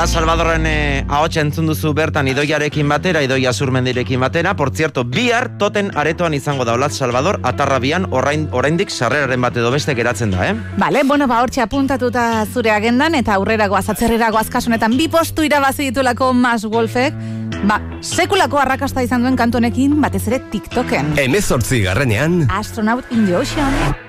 Hola Salvadorren eh, ahotsa entzun duzu bertan idoiarekin batera, idoia zurmendirekin batera. Por cierto, bihar toten aretoan izango da Olatz Salvador, atarrabian orain, oraindik sarreraren bat edo beste geratzen da, eh? Bale, bueno, ba, hortxe apuntatuta zure agendan, eta aurrera goaz, atzerrera goaz kasunetan bi postu irabazi ditulako Mas Wolfek, ba, sekulako arrakasta izan duen kantu honekin, batez ere TikToken. emezortzi garrenean, Astronaut in the Ocean.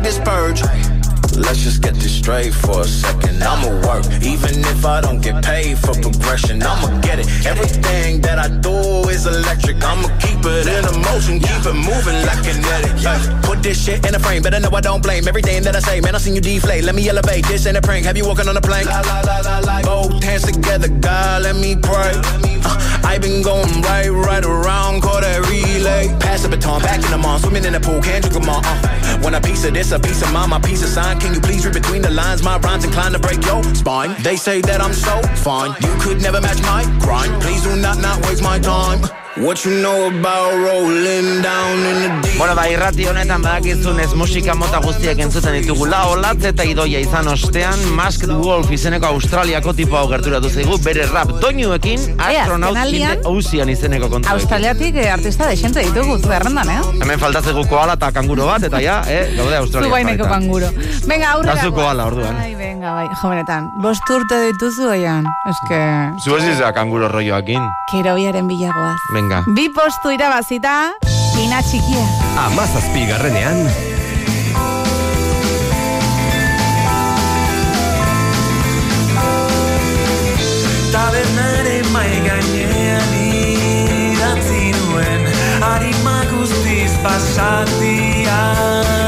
this purge. Let's just get this straight for a second. I'ma work, even if I don't get paid for progression. I'ma get it. Everything that I do is electric. I'ma keep it in a motion, keep it moving like kinetic. Put this shit in a frame, better know I don't blame everything that I say. Man, I seen you deflate. Let me elevate. This ain't a prank. Have you walking on a plank? Both hands together, God, let me pray. Uh, I been going right, right around, call that relay. Pass the baton, back in the mall, swimming in the pool, can't drink them all. Uh, when a piece of this, a piece of mine, my piece of sign. Can you please read between the lines? My rhymes inclined to break your spine. They say that I'm so fine. You could never match my grind. Please do not not waste my time. What you know about rolling down in the deep? Bueno, ba, irrati honetan badakizunez musika mota guztiak entzuten ditugula, olatz eta idoia izan ostean, Masked Wolf izeneko Australiako tipo hau gerturatu zaigu, bere rap doinuekin, astronaut in ocean izeneko kontu. Australiatik eh, artista de xente ditugu zerrendan, eh? Hemen faltatzeko koala eta kanguro bat, eta ja, eh, gaude Australia. Zubaineko panguro. Venga, aurrera. Eta zu koala, orduan. Ai, venga, bai, jovenetan. Bost urte dituzu oian. Ez que... Zu ez izan kanguro rolloakin. Kerobiaren bilagoaz. Venga. Bi postu irabazita, Ina txikia. Amazazpi garrenean, Tabernare mai gainean idatzi nuen Arima guztiz pasatiaz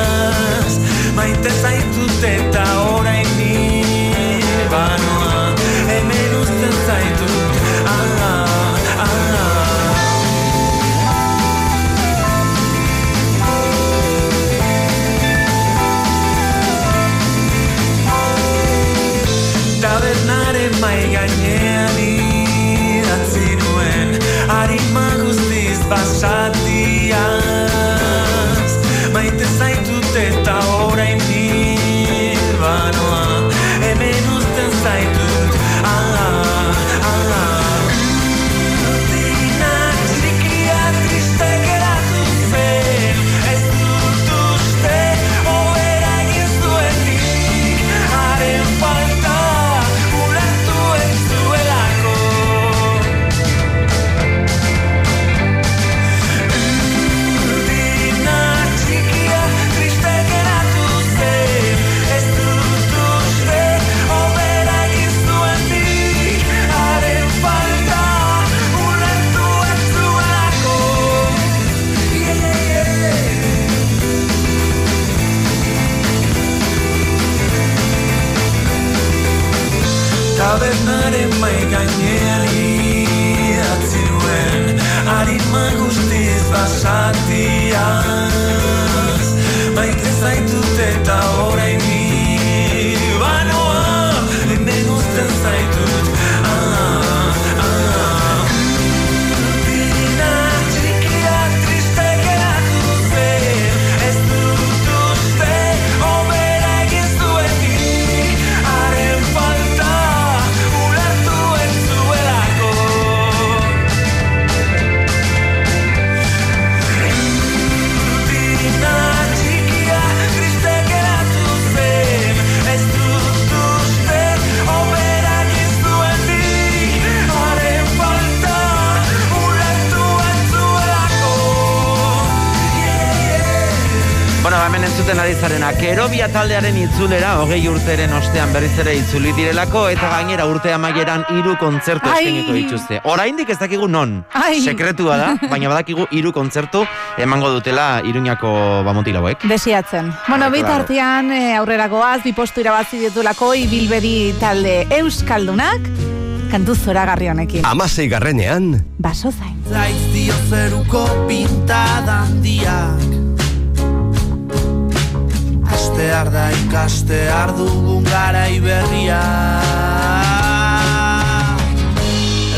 zarena, Kerobia taldearen itzulera, hogei urteren ostean berriz ere itzuli direlako, eta gainera urte amaieran hiru kontzertu Ai. eskeniko dituzte. Oraindik ez dakigu non, Ai. sekretua da, baina badakigu hiru kontzertu emango dutela Iruñako bamutilauek. Desiatzen. Bueno, bitartean eh, aurrera goaz, bi postu irabazi ditulako ibilbedi talde Euskaldunak, kantu zoragarri honekin. amasei garrenean, Baso zain. Zaiz dio zeruko pintada handiak Astear da ikastear dugun garai berria.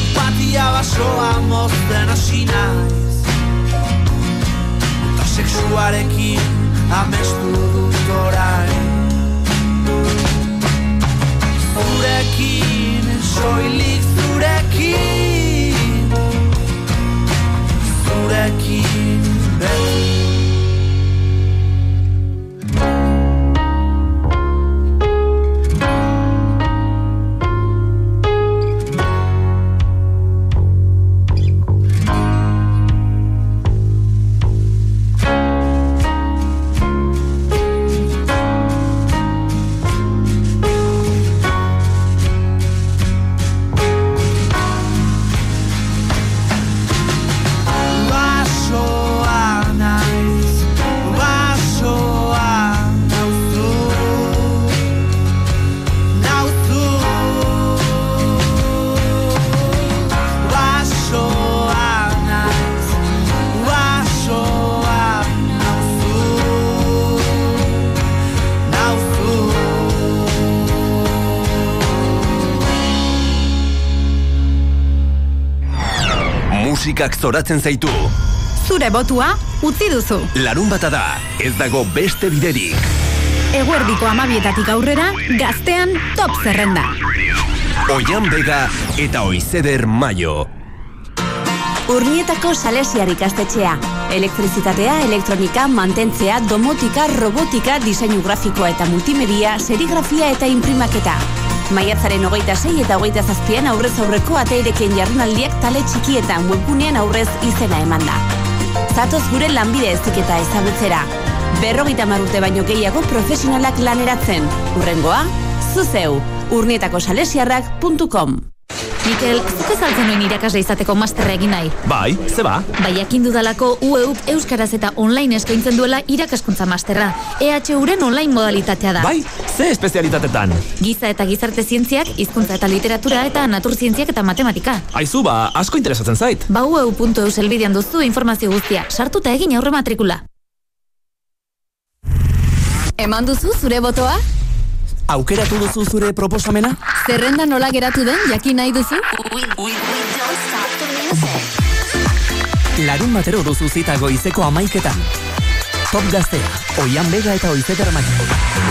Empatia basoa mozten hasi naiz. Eta sexuarekin amestu dut orain. Zurekin, soilik zurekin. Zurekin beti musikak zoratzen zaitu. Zure botua utzi duzu. Larun bata da, ez dago beste biderik. Eguerdiko amabietatik aurrera, gaztean top zerrenda. Oian Bega eta Oizeder Mayo. Urnietako salesiar ikastetxea. Elektrizitatea, elektronika, mantentzea, domotika, robotika, diseinu grafikoa eta multimedia, serigrafia eta imprimaketa. Maiatzaren hogeita sei eta hogeita zazpian aurrez aurreko ateirekien jardunaldiak tale txikietan webgunean aurrez izena eman da. Zatoz gure lanbide eziketa ezagutzera. Berrogeita marrute baino gehiago profesionalak laneratzen. Urrengoa, zuzeu, urnietakosalesiarrak.com Mikel, zuk ezaltzen nuen irakasle izateko masterra egin nahi. Bai, ze ba? Bai, jakin dudalako UEUP Euskaraz eta online eskaintzen duela irakaskuntza masterra. EHUren online modalitatea da. Bai, ze espezialitatetan? Giza eta gizarte zientziak, hizkuntza eta literatura eta naturzientziak eta matematika. Aizu ba, asko interesatzen zait. Ba ueu.eu selbidean duzu informazio guztia. Sartuta egin aurre matrikula. Eman duzu zure botoa? Aukeratu duzu zure proposamena? Zerrenda nola geratu den jakin nahi duzu? Larun batero duzu zita goizeko amaiketan. Top gaztea, oian bega eta oizeder maio.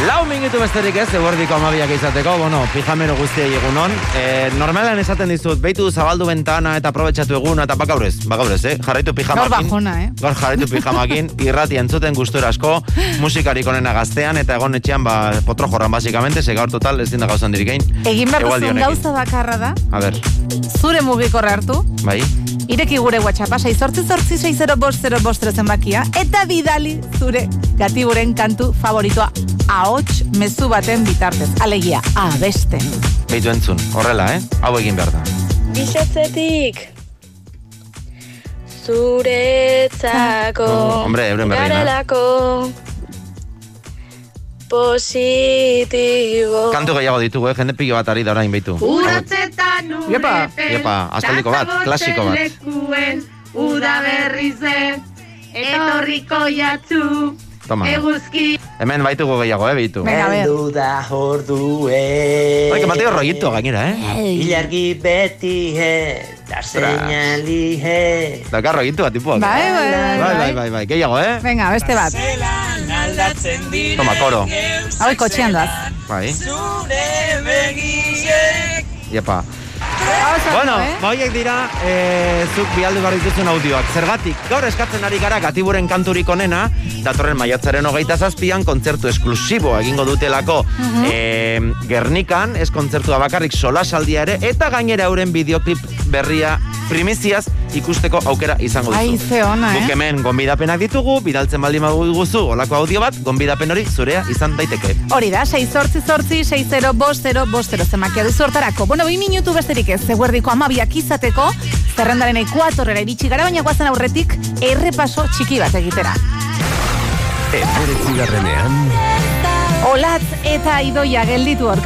Lau minutu besterik ez, eguerdiko amabiak izateko, bueno, pijamero guztiei egunon. E, normalan esaten dizut, beitu zabaldu bentana eta aprobetsatu eguna eta bakaurez, bakaurez, eh? Jarraitu Gaur pijamakin. bajona, eh? Gaur jarraitu pijamakin, irrati entzuten gustura asko, musikarik onena gaztean, eta egon etxean, ba, potro jorran, basikamente, ze gaur total, ez dinda gauzan dirikein. Egin behar duzun honekin. gauza bakarra da, A ber, zure mugikorra hartu, bai? Ireki gure WhatsAppa 688 zenbakia, eta bidali zure gatiburen kantu favoritoa ahots mezu baten bitartez. Alegia, abesten. Beitu entzun, horrela, eh? Hau egin behar da. Bizatzetik Zuretzako Hombre, euren berri, na? Garelako Positibo Kantu gehiago ditugu, eh? Jende pilo bat ari da orain beitu. Uratzetan Iepa, iepa, aspaldiko bat, klasiko bat. Lekuen, uda berrize Etorriko jatzu Toma. Eguzki Hemen baitugu gehiago, eh, beitu. Heldu da ordue Bai, que Mateo rollito gainera, eh? Ilargi beti he Da seinali he Dakar rollito bat tipuak. Bai, bai, bai, bai, bai, bai, bai, gehiago, eh? Venga, beste bat. Aldatzen dira Toma, koro. Hau kotxean doaz. Bai, Zure begiek iepa. Bueno, eh? horiek dira, e, zuk bialdu behar dituzun audioak. Zergatik, gaur eskatzen ari gara gatiburen kanturik onena, datorren maiatzaren hogeita zazpian, kontzertu esklusibo egingo dutelako Mhm. e, Gernikan, ez kontzertua bakarrik solasaldia ere, eta gainera euren bideoklip berria primiziaz ikusteko aukera izango duzu. Ai, ze ona, eh? hemen gonbidapenak ditugu, bidaltzen baldin baduguzu olako audio bat, gonbidapen hori zurea izan daiteke. Hori da, 6 sortzi sortzi, 6 bost 0 bost 0 zemakia duzu hortarako. Bueno, bi minutu besterik ez, zeguerdiko amabiak izateko, zerrendaren ekuatorrera iritsi gara, baina guazen aurretik, errepaso txiki bat egitera. Emeretzi garrenean, Olatz eta idoia gelditu hor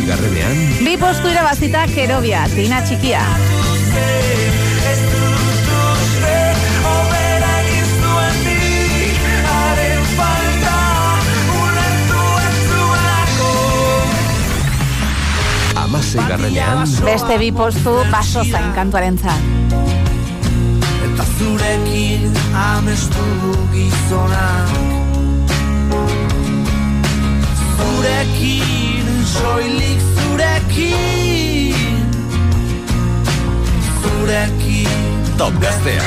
amazazpi garrenean, Bi postu irabazita kerobia, tina txikia. amasei garrenean, Beste bi postu baso zain kantuaren Eta zurekin amestu gizonak Zurekin, soilik zurekin Zurekin top gaztea.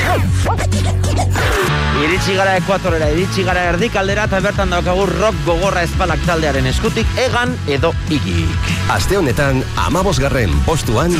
Iritsi gara ekuatorera, iritsi gara erdikaldera eta bertan daukagu rock gogorra espalak taldearen eskutik egan edo igik. Aste honetan, amabosgarren postuan,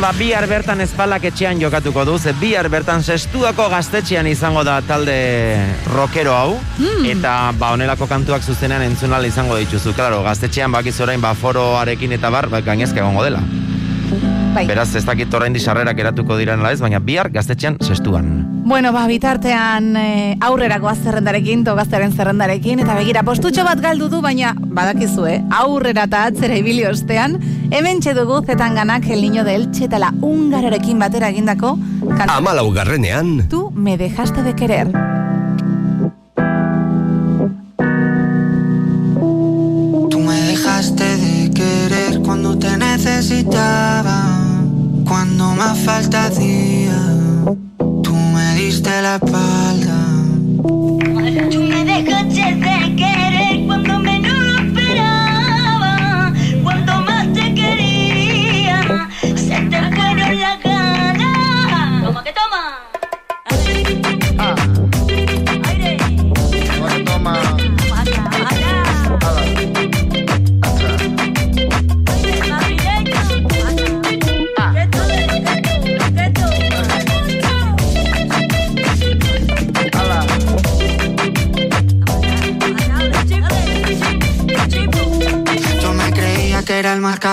Bueno, ba, bihar bertan espalak etxean jokatuko du, ze bihar bertan sestuako gaztetxean izango da talde rockero hau, eta ba, onelako kantuak zuzenean entzunal izango dituzu. Claro, gaztetxean bakiz orain ba, foroarekin eta bar, ba, gainezka egongo dela. Bai. Beraz, ez dakit orain sarrerak eratuko diren ez, baina bihar gaztetxean sestuan. Bueno, ba, bitartean eh, aurrerako zerrendarekin, to gaztearen zerrendarekin, eta begira, postutxo bat galdu du, baina badakizu, eh? aurrera eta atzera ibili ostean, hemen dugu zetan ganak el niño de Elche eta la ungararekin batera egindako kantu. Amalau garrenean, Tú me dejaste de querer.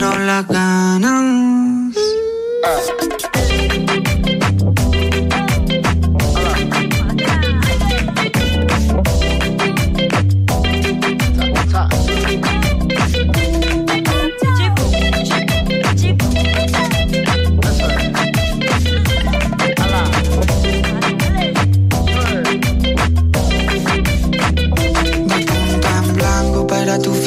pero las ganas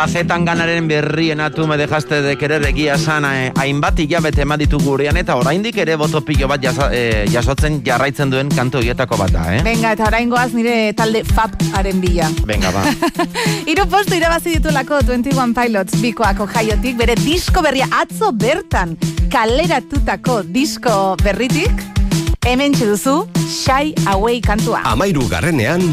Bueno, ba, zetan ganaren berrien atu me dejaste de querer egia esan eh, hainbat hilabete eman ditu gurean eta oraindik ere boto pilo bat jasa, eh, jasotzen jarraitzen duen kantu hietako bat da, eh? Venga, eta orain goaz nire talde FAP-aren bila. Venga, ba. Hiru postu irabazi ditulako 21 Pilots bikoako jaiotik, bere disko berria atzo bertan kaleratutako disko berritik, hemen duzu Shy Away kantua. amairu garrenean,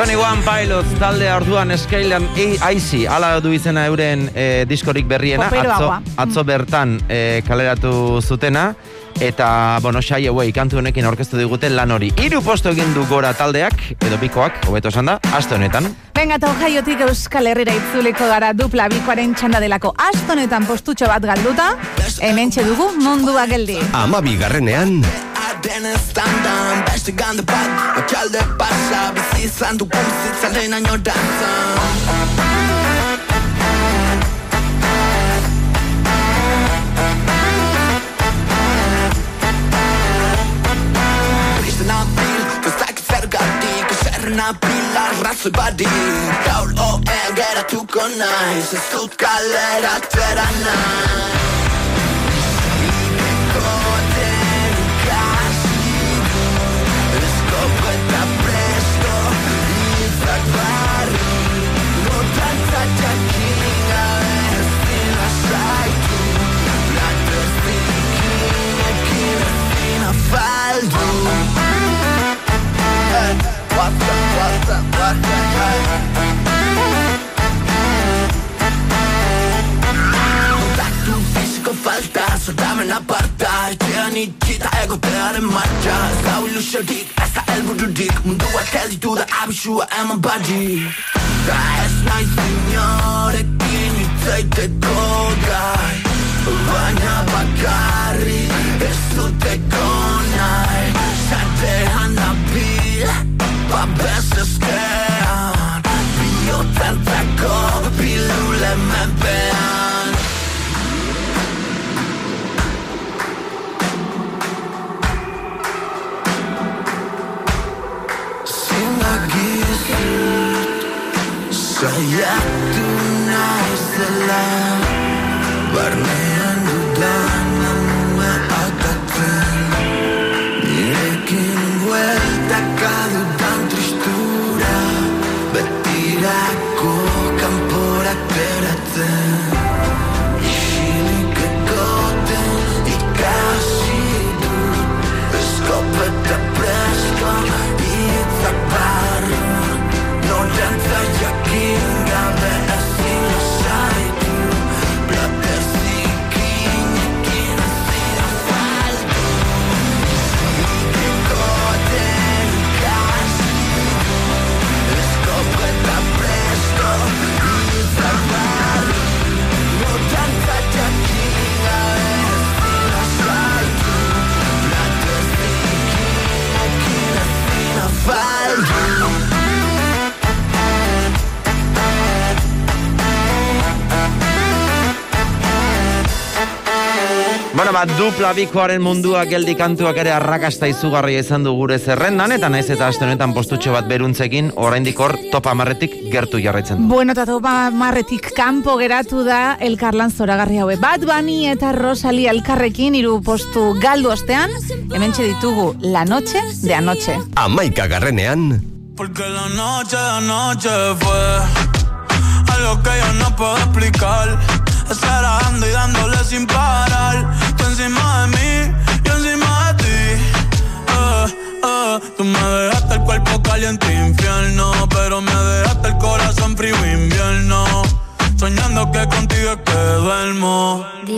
21 Pilots taldea orduan eskailan Aizi, ala du izena euren e, diskorik berriena, Popero atzo, agua. atzo mm. bertan e, kaleratu zutena, eta, bueno, Shy Away kantu honekin aurkeztu digute lan hori. Hiru posto egin du gora taldeak, edo bikoak, hobeto esan da, aste honetan. Venga, eta Ohiotik Euskal Herrera itzuleko gara dupla bikoaren txanda delako aste honetan postutxo bat galduta, hemen dugu mundua geldi. Ama bigarrenean... Denen standan, beste gande bat Otxalde pasa, bizi izan dugu bizitzaren añorantzan Triste nabil, gozak zergatik Eserren nabil, arrazoi badik Gaur oen geratuko naiz Ez dut kalera atzera nahi faldu Eh, What's up, what's up, what's up, Kontaktu fisiko falta Zordamen aparta Etxean itxita egotearen martxa Ez da ilusiorik, ez da elbururik Munduak gelditu da abisua eman badi Da ez naiz inorekin itzaiteko gai Baina bakarri ez duteko nahi Zatean nabil, babes eskean Biotentzako pilule menpean Zinagizut Saiatu naizela Barnean Bueno, bat dupla bikoaren mundua geldi kantuak ere arrakasta izugarria izan du gure zerrendan, eta naiz eta aste honetan postutxo bat beruntzekin, oraindik hor topa marretik gertu jarraitzen du. Bueno, eta topa marretik kanpo geratu da elkarlan zoragarri haue. Bat Bunny eta Rosalia elkarrekin hiru postu galdu ostean, hemen ditugu La Noche de Anoche. amaika garrenean, Porque la noche de anoche fue algo que yo no puedo explicar. Estar dando y dándole sin parar.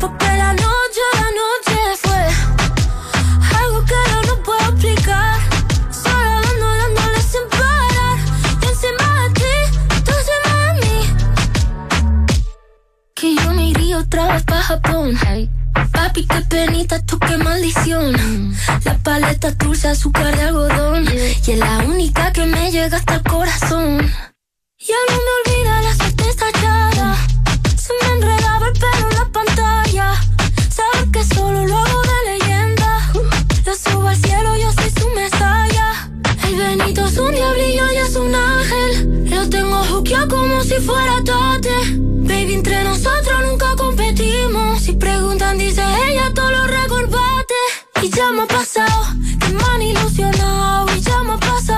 porque la noche, la noche fue algo que yo no puedo explicar. Solo dando, dándole sin parar. Yo encima de ti, tú encima de mí. Que yo me iría otra vez para Japón. Hey. Papi, qué penita, tú qué maldición. Mm. La paleta dulce, azúcar de algodón. Y es la única que me llega hasta el corazón. Ya no me olvida la suerte estallada. Se me enredaba el pelo en la pantalla. Sabes que solo lo de leyenda. Lo subo al cielo, yo soy su mesaya. El Benito es un diablillo y es un ángel. Lo tengo juqueado como si fuera tate. Baby, entre nosotros nunca competimos. Si preguntan, dice ella, todo lo recorbate. Y ya me ha pasado, que me han ilusionado. Y ya me ha pasado,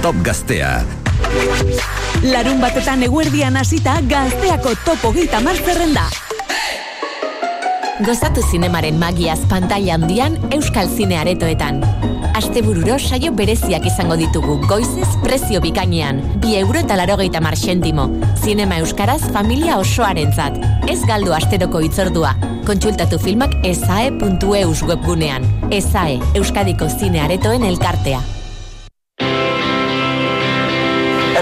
Top Gaztea. Larun batetan eguerdian hasita gazteako topo gita zerrenda. Gozatu zinemaren magiaz pantalla handian Euskal Zine Aretoetan. Astebururo saio bereziak izango ditugu goizez prezio bikainean, bi euro eta larogeita mar xentimo. Zinema Euskaraz familia osoarentzat. Ez galdu asteroko itzordua. Kontsultatu filmak esae.eus webgunean. Esae, Euskadiko Zine Aretoen elkartea.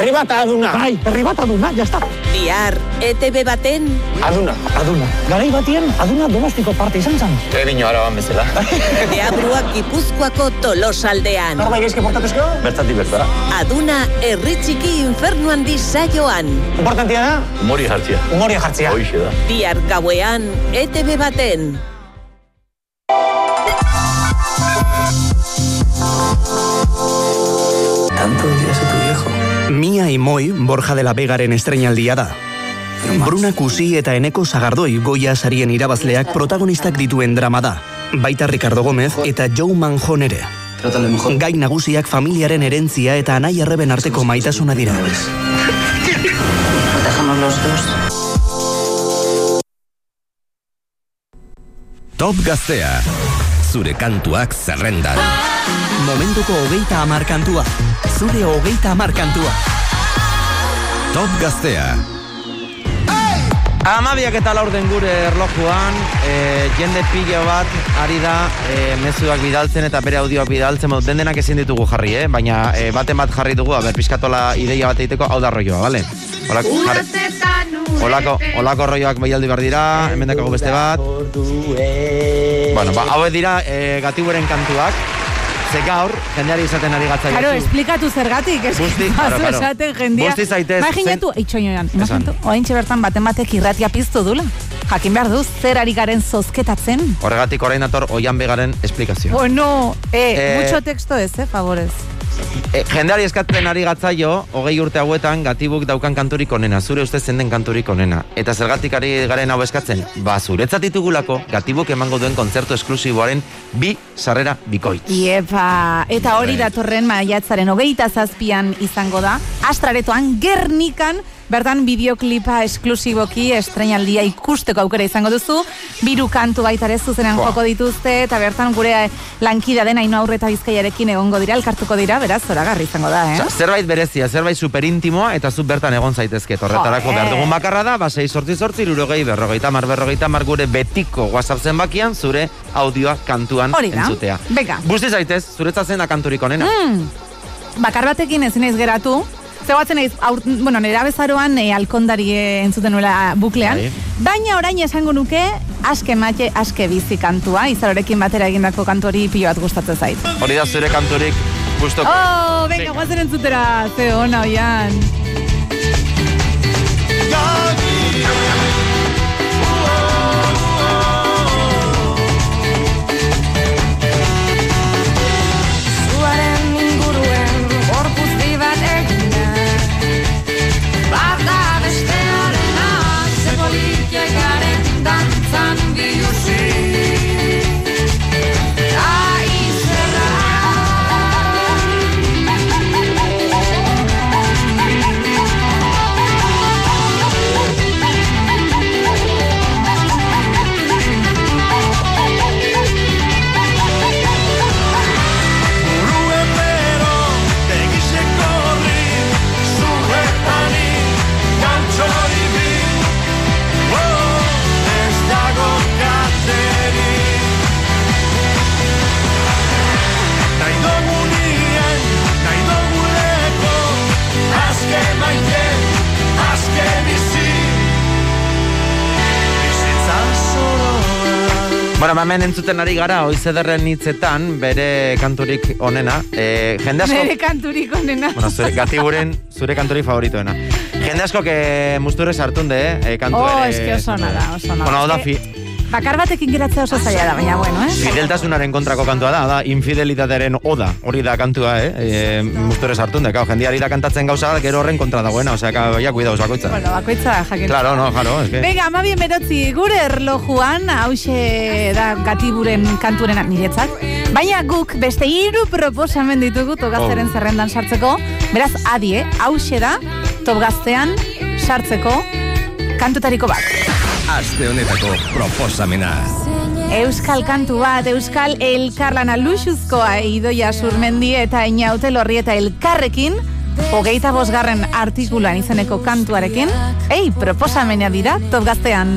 Herri bat aduna. Bai, herri bat aduna, ya está. Bihar, ETB baten... Aduna, aduna. Garai batien, aduna donostiko parte izan zen. Trebino araban bezala. Deabruak gipuzkoako tolosaldean. Norbait gaizki portatuzko? Bertatik bertara. Aduna herri txiki infernuan disaioan. Importantia da, Humori jartzia. humoria jartzia. Hoixe da. Bihar gauean, ETB baten. Tanto días tu viejo. Mia y Moi, Borja de la Vegaren estrenaldia da. Bruna Kusi eta Eneko Sagardoi goia sarien irabazleak protagonistak dituen drama da. Baita Ricardo Gómez eta Joe Manjon ere. Gai nagusiak familiaren erentzia eta anai arreben arteko maitasuna dira. Top Gaztea. Zure kantuak zerrendan. Momentuko hogeita amar kantua. Zure hogeita amar kantua. Top Gaztea. Amabiak eta laurden gure erlojuan, e, jende pilo bat ari da e, mezuak bidaltzen eta bere audioak bidaltzen, bueno, den denak ezin ditugu jarri, eh? baina e, baten bat jarri dugu, aber, pizkatola ideia bat egiteko, hau da rolloa, bale? Olako, jarri, olako, olako rolloak baialdi behar dira, hemen beste bat. Bueno, ba, hauek dira e, gatiburen kantuak, ze gaur, jendeari izaten ari gatza Claro, esplikatu zergatik. Es Busti, claro, claro. esaten jendia. Busti zaitez, Imaginatu, itxoinoan, imaginatu, oaintxe bertan baten batek irratia piztu dula. Jakin behar du, zer ari garen zozketatzen. Horregatik orain dator oian begaren esplikazioa. Bueno, eh, Eh, mucho texto ez, eh, favorez. E, jendeari eskatzen ari gatzaio, hogei urte hauetan, gatibuk daukan kanturik onena, zure ustez zen den kanturik onena. Eta zergatik ari garen hau eskatzen? Ba, zuretzat ditugulako, gatibuk emango duen kontzertu esklusiboaren bi sarrera bikoitz. Iepa, eta hori datorren maiatzaren hogeita zazpian izango da, astraretoan Gernikan, bertan bideoklipa esklusiboki estrenaldia ikusteko aukera izango duzu, biru kantu baita ere zuzenean joko dituzte, eta bertan gure lankida den haino aurreta bizkaiarekin egongo dira, elkartuko dira, beraz, zoragarri izango da, eh? Osea, zerbait berezia, zerbait superintimoa, eta zu bertan egon zaitezke. Horretarako behar dugun bakarra da, ba, 6 sortzi sortzi, irurogei, berrogeita mar, berrogeita mar gure betiko WhatsApp zenbakian, zure audioa kantuan Hori da. entzutea. Venga. Busti zaitez, zuretzat zen da kanturik onena. Mm. Bakar batekin naiz geratu, Zegoatzen naiz, aur, bueno, nera bezaroan e, alkondari eh, entzuten nuela buklean, Bai. baina orain esango nuke aske mate, aske bizi kantua, izarorekin batera egindako kantu hori pilo bat gustatzen zait. Hori da zure kanturik gustoko. Oh, venga, guazen entzutera, ze ona, oian. Zuaren Bueno, hemen entzuten ari gara, oizederren hitzetan, bere kanturik onena. E, jende asko... Nere kanturik onena. Bueno, zure, gatiburen, zure kanturik favoritoena. Jende asko que musture sartunde, eh? E, kantu Oh, ere... eske oso ona da, oso ona da. Bueno, hau da, Eske- fi, Bakar batekin geratzea oso zaila da, baina bueno, eh? fideltasunaren kontrako kantua da, da, infidelitatearen oda, hori da kantua, eh? E, musture sartunde, kau, jendiari da kantatzen gauza, gero horren kontra dagoena, osea, ja, cuidaos, bakoitza. Bueno, bakoitza jakin. Claro, no, jaro, es que... Venga, ama berotzi, gure erlojuan, hause da gatiburen kanturena niretzat. Baina guk beste hiru proposamen ditugu togazteren Oh. zerrendan sartzeko. Beraz, adi, eh? Hause da, togaztean sartzeko kantutariko bat. Aste honetako proposamena. Euskal kantu bat, Euskal elkarlana luxuzkoa idoia surmendi eta inaute lorri eta elkarrekin, hogeita bosgarren artikulan izeneko kantuarekin, ei, proposamena dira, top gaztean.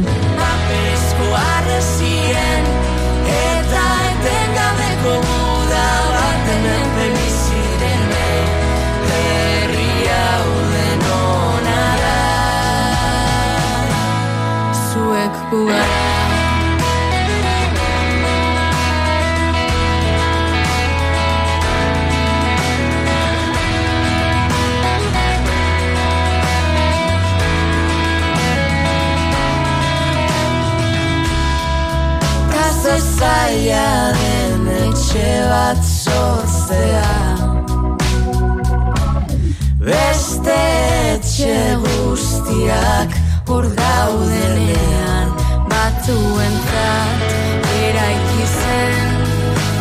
Zaila den etxe bat sortzea. Beste etxe guztiak hor daudenean. Batuentzat eraiki zen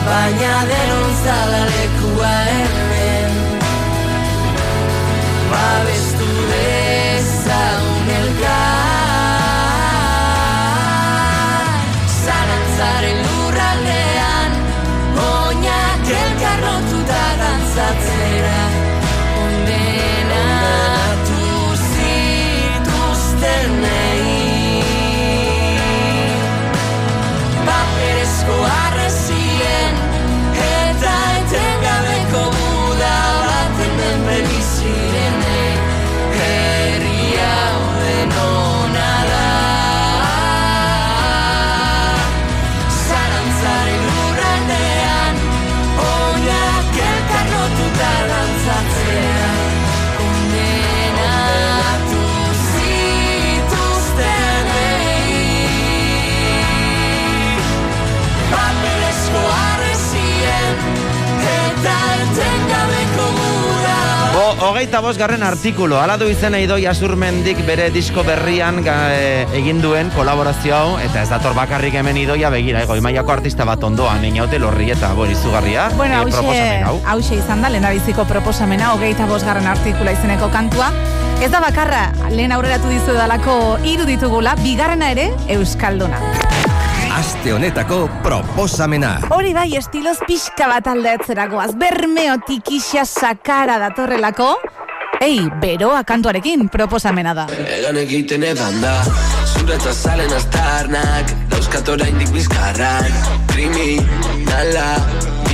Baina denon zabalekua hemen Babestu hogeita bosgarren artikulo, ala du izena idoi asurmendik bere disko berrian e, egin duen kolaborazio hau, eta ez dator bakarrik hemen idoia begira, ego, imaiako artista bat ondoan, inaute lorri eta bo, izugarria, Bueno, eh, proposamen hau. hause izan da, lehendabiziko proposamena, hogeita bosgarren artikula izeneko kantua. Ez da bakarra, lehen aurreratu dizu dalako hiru ditugula, bigarrena ere, Euskalduna. Aste honetako proposamena. Hori bai, estiloz pixka bat aldaetzeragoaz, bermeotik isa sakara datorrelako, ei, beroa kantuarekin proposamena da. Egan egiten edan da Zuretzat zalen aztarnak Dauzkat oraindik bizkarrak Kriminala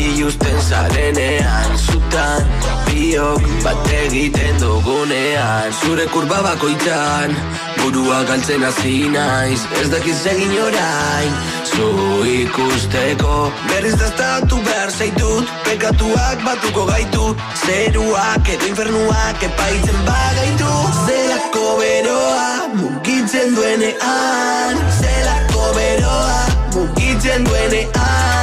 Biluzten zarenean Zutan Biok bat egiten dugunean. Zure kurba bakoitzan Burua galtzen hasi naiz. Ez dakiz egin orain Zu ikusteko. Berriz daztatu behar zaitut Pekatuak batuko gaitu. Zeruak edo infernuak Epaitzen bagaitu. Zelako beroa Mugitzen duenean. Zelako beroa Mugitzen duenean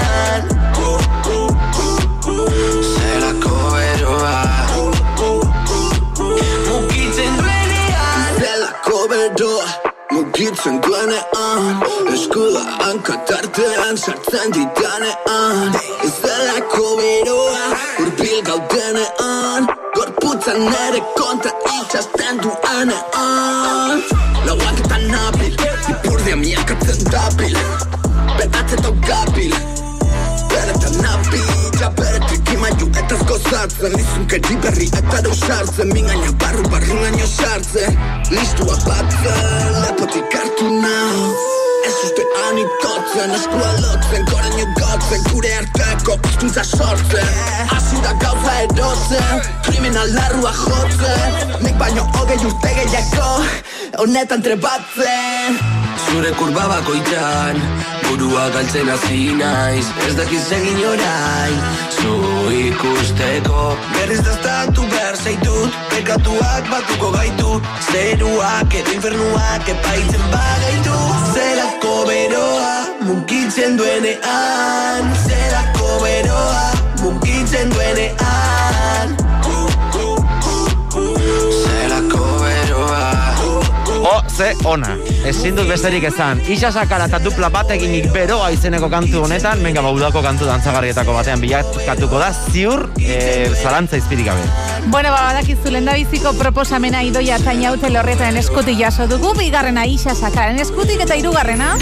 hankatartean sartzen ditanean Ez zelako beroa urbil gaudenean Gorputzan ere kontra itxasten duenean Lauak eta nabil, ipurdia miakatzen dabil Beratzeto gabil, beretan nabil Beretik imaiu eta gozatzen Lizunkeri berri eta deusartzen Mingaina barru barru gaino sartzen Listua batzen, lepotik hartu nau Ez uste anitotzen, eskua lotzen Koraino gotzen, gure arteko Izkuntza sortzen, hasi da gauza erotzen Kriminal larrua jotzen. Nik baino hogei urte gehiago Honetan trebatzen. Zure kurba bakoitzan Burua galtzen hasi naiz. Ez dakiz egin orain Zu ikusteko. Berriz daztatu behar zaitut Pekatuak batuko gaitu. Zeruak edo infernuak Epaitzen bagaitu. Zelako beroa Mukitzen duenean. Zelako beroa Mukitzen duenean O, ze ona. Ezin dut besterik ezan. Isa sakara eta dupla bat eginik beroa izeneko kantu honetan, menga baudako kantu dantzagarrietako batean bilakatuko da, ziur, e, zalantza izpirik gabe. Bueno, ba, badakizu lendabiziko proposamena idoia tainaute lorretaren eskutik jaso dugu, bigarrena isa sakaren eskutik eta hirugarrena.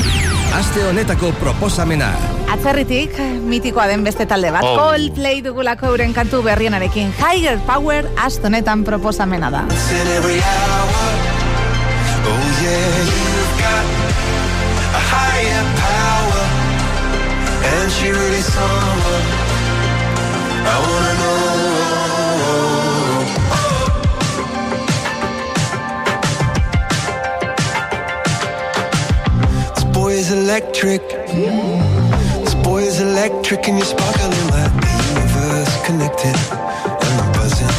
Aste honetako proposamena. Atzerritik, mitikoa den beste talde bat, Oh. Coldplay dugulako euren kantu berrienarekin. Higher Power, aste honetan proposamena da. You've got a higher power, and she really someone I wanna know. This boy is electric. This boy is electric, and you're sparkling like the universe connected, and I'm buzzing.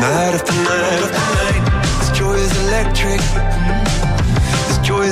Night after night after night, this joy is electric.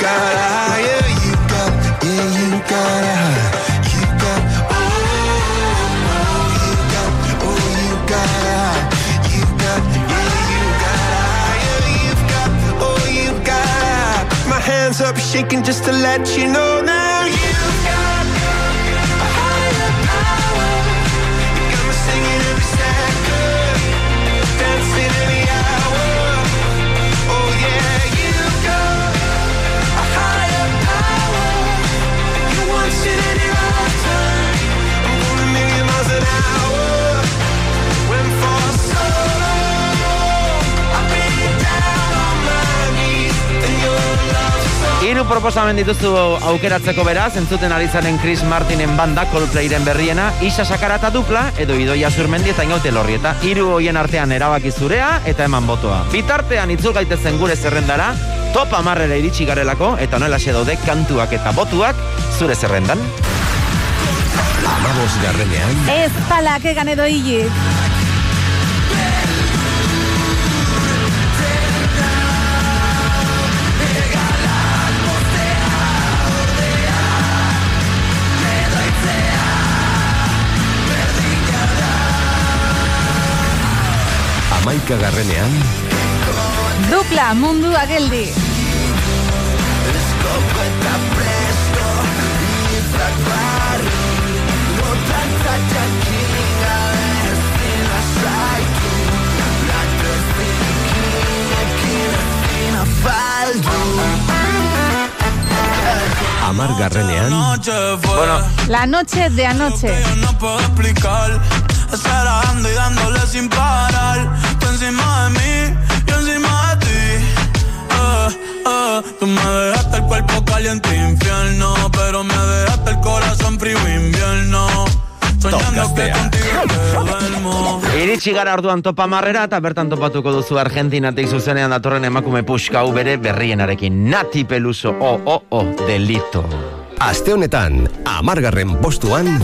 Yeah, you got a high. Yeah, you got, yeah, you got a high. You got, oh, oh, you got, oh, you got a high. You got, yeah, you got a high. Yeah, you've got, oh, you got a high. My hands up shaking just to let you know now. Hiru proposamen dituzu aukeratzeko beraz, entzuten ari zaren Chris Martinen banda Coldplayren berriena, Isa Sakarata dupla, edo Idoia Zurmendi eta Ingaute Lorrieta. Hiru hoien artean erabaki zurea eta eman botoa. Bitartean itzul gaitezen gure zerrendara, top amarrera iritsi garelako, eta nola daude kantuak eta botuak zure zerrendan. Amabos garrenean. Ez palak egan edo hilik. Amaika garrenean. Dupla mundua geldi. Amar garrenean. Bueno, La noche de anoche. no puedo explicar. Acelerando y dándole sin parar. Encima de mí, yo encima de ti. Eh, eh, tú me dejaste el cuerpo caliente infierno. Pero me dejaste el corazón frío invierno. Iritsi gara orduan topa marrera eta bertan topatuko duzu Argentinatik zuzenean datorren emakume puska hau bere berrienarekin. Nati Peluso, o, o, o, delito. Aste honetan, amargarren postuan.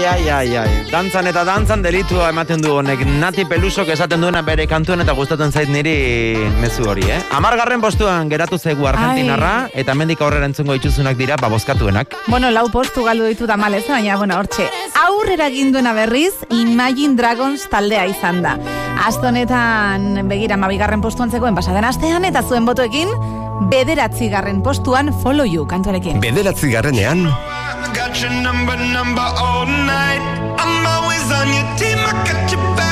Ai, ai, ai. Dantzan eta dantzan delitua ematen du honek. Nati Pelusok esaten duena bere kantuen eta gustatzen zait niri mezu hori, eh? Amargarren postuan geratu zaigu Argentinarra, eta mendik aurrera entzungo itxuzunak dira, ba, bozkatuenak. Bueno, lau postu galdu ditu da malez, baina, bueno, hortxe. Aurrera ginduena berriz, Imagine Dragons taldea izan da. Aste honetan, begira, mabigarren postuan zegoen pasaden astean, eta zuen botoekin, bederatzi garren postuan Follow You kantuarekin. Bederatzi garrenean, I got your number, number all night. I'm always on your team, I got your back,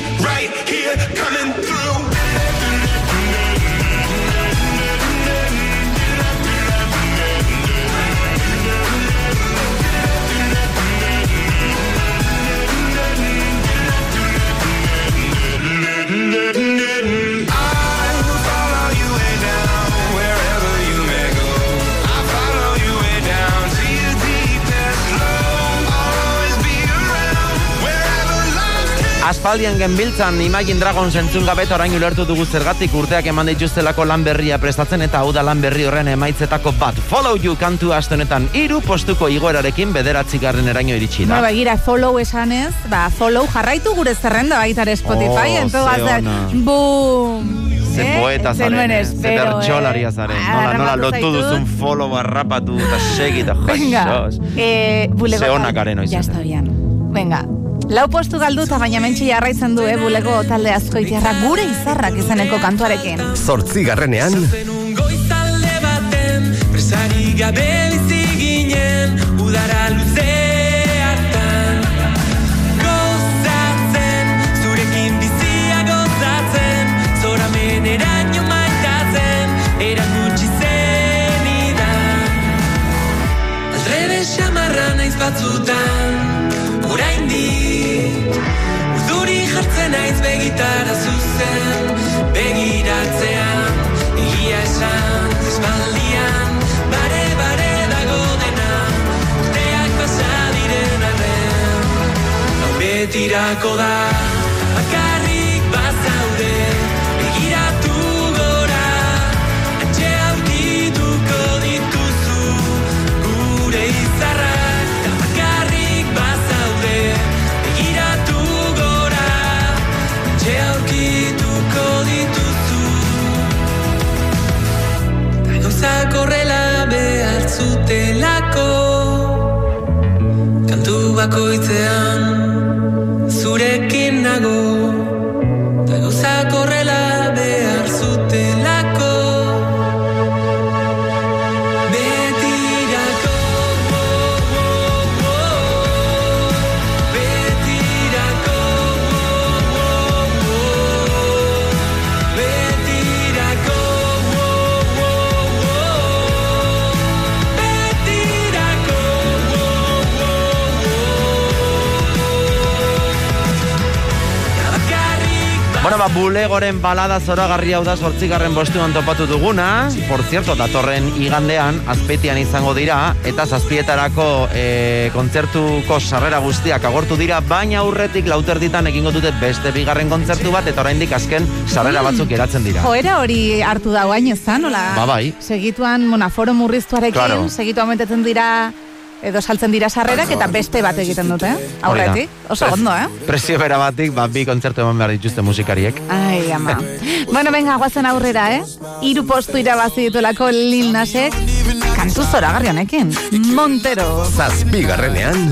Aspaldian genbiltzan Imagine Dragons entzun gabe eta orain ulertu dugu zergatik urteak eman dituztelako lan berria prestatzen eta hau da lan berri horren emaitzetako bat. Follow you kantu aste honetan hiru postuko igoerarekin bederatzi garren eraino iritsi da. Bueno, begira, follow esanez, ba, follow jarraitu gure zerrenda baita ere Spotify, Oh, ona. boom! Ze Eh? poeta zaren, eh? ze bertxolaria zaren. Nola, nola Harrapatu lotu duzun follow harrapatu eta segi eta Venga, jaixos. eh, bulego... Ze onak garen Ya está bien. Venga, lau postu galduta baina mentxe jarraitzen du, eh, bulego talde azkoitiarra gure izarrak izaneko kantuarekin. zortzi garrenean, Goizalde baten Presari gabe bizi ginen Udara luze hartan Gozatzen Zurekin bizia gozatzen Zoramen eraino maitatzen Erakutsi zenidan Aldrebe xamarra naiz batzutan Oraindik Urduri jartzen naiz begitara zuzen Begiratzean Egia esan espaldian Bare bare dago dena Urteak pasa diren arren. Hau betirako da bakoitzean bulegoren balada zoragarri hau da sortzigarren bostuan topatu duguna. Por cierto, datorren igandean, azpetian izango dira, eta zazpietarako e, kontzertuko sarrera guztiak agortu dira, baina aurretik lauterditan egingo dute beste bigarren kontzertu bat, eta oraindik azken sarrera batzuk geratzen dira. Joera hori hartu da guain ezan, nola? Ba, bai. Segituan monaforo murriztuarekin, Claro. segituan metetzen dira edo saltzen dira sarrerak eta beste bat egiten dute, eh? Aurretik. Oso ondo, eh? Presio bera batik, ba, bi kontzertu eman behar dituzte musikariek. Ai, ama. bueno, venga, guazen aurrera, eh? Iru postu irabazi ditulako Lil Nasek, kantu zoragarri honekin. Montero. Zazpigarrenean.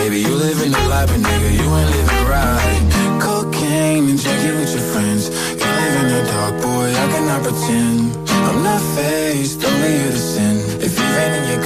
Baby, you living the life, but nigga, you ain't living right. Cocaine and drinking with your friends. You live in the dark, boy, I cannot pretend. I'm not faced, only you to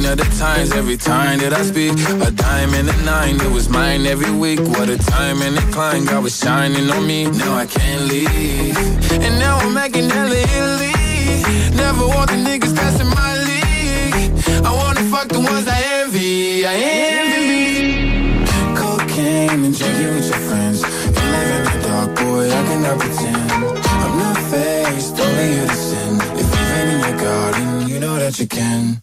Sign of the times every time that I speak. A dime and a nine, it was mine every week. What a time and a climb, God was shining on me. Now I can't leave. And now I'm making hella Italy. Never want the niggas passing my league. I wanna fuck the ones I envy. I envy. Cocaine and drinking with your friends. You live in the dark, boy, I cannot pretend. I'm not faced, only you to sin. If you've in your garden, you know that you can.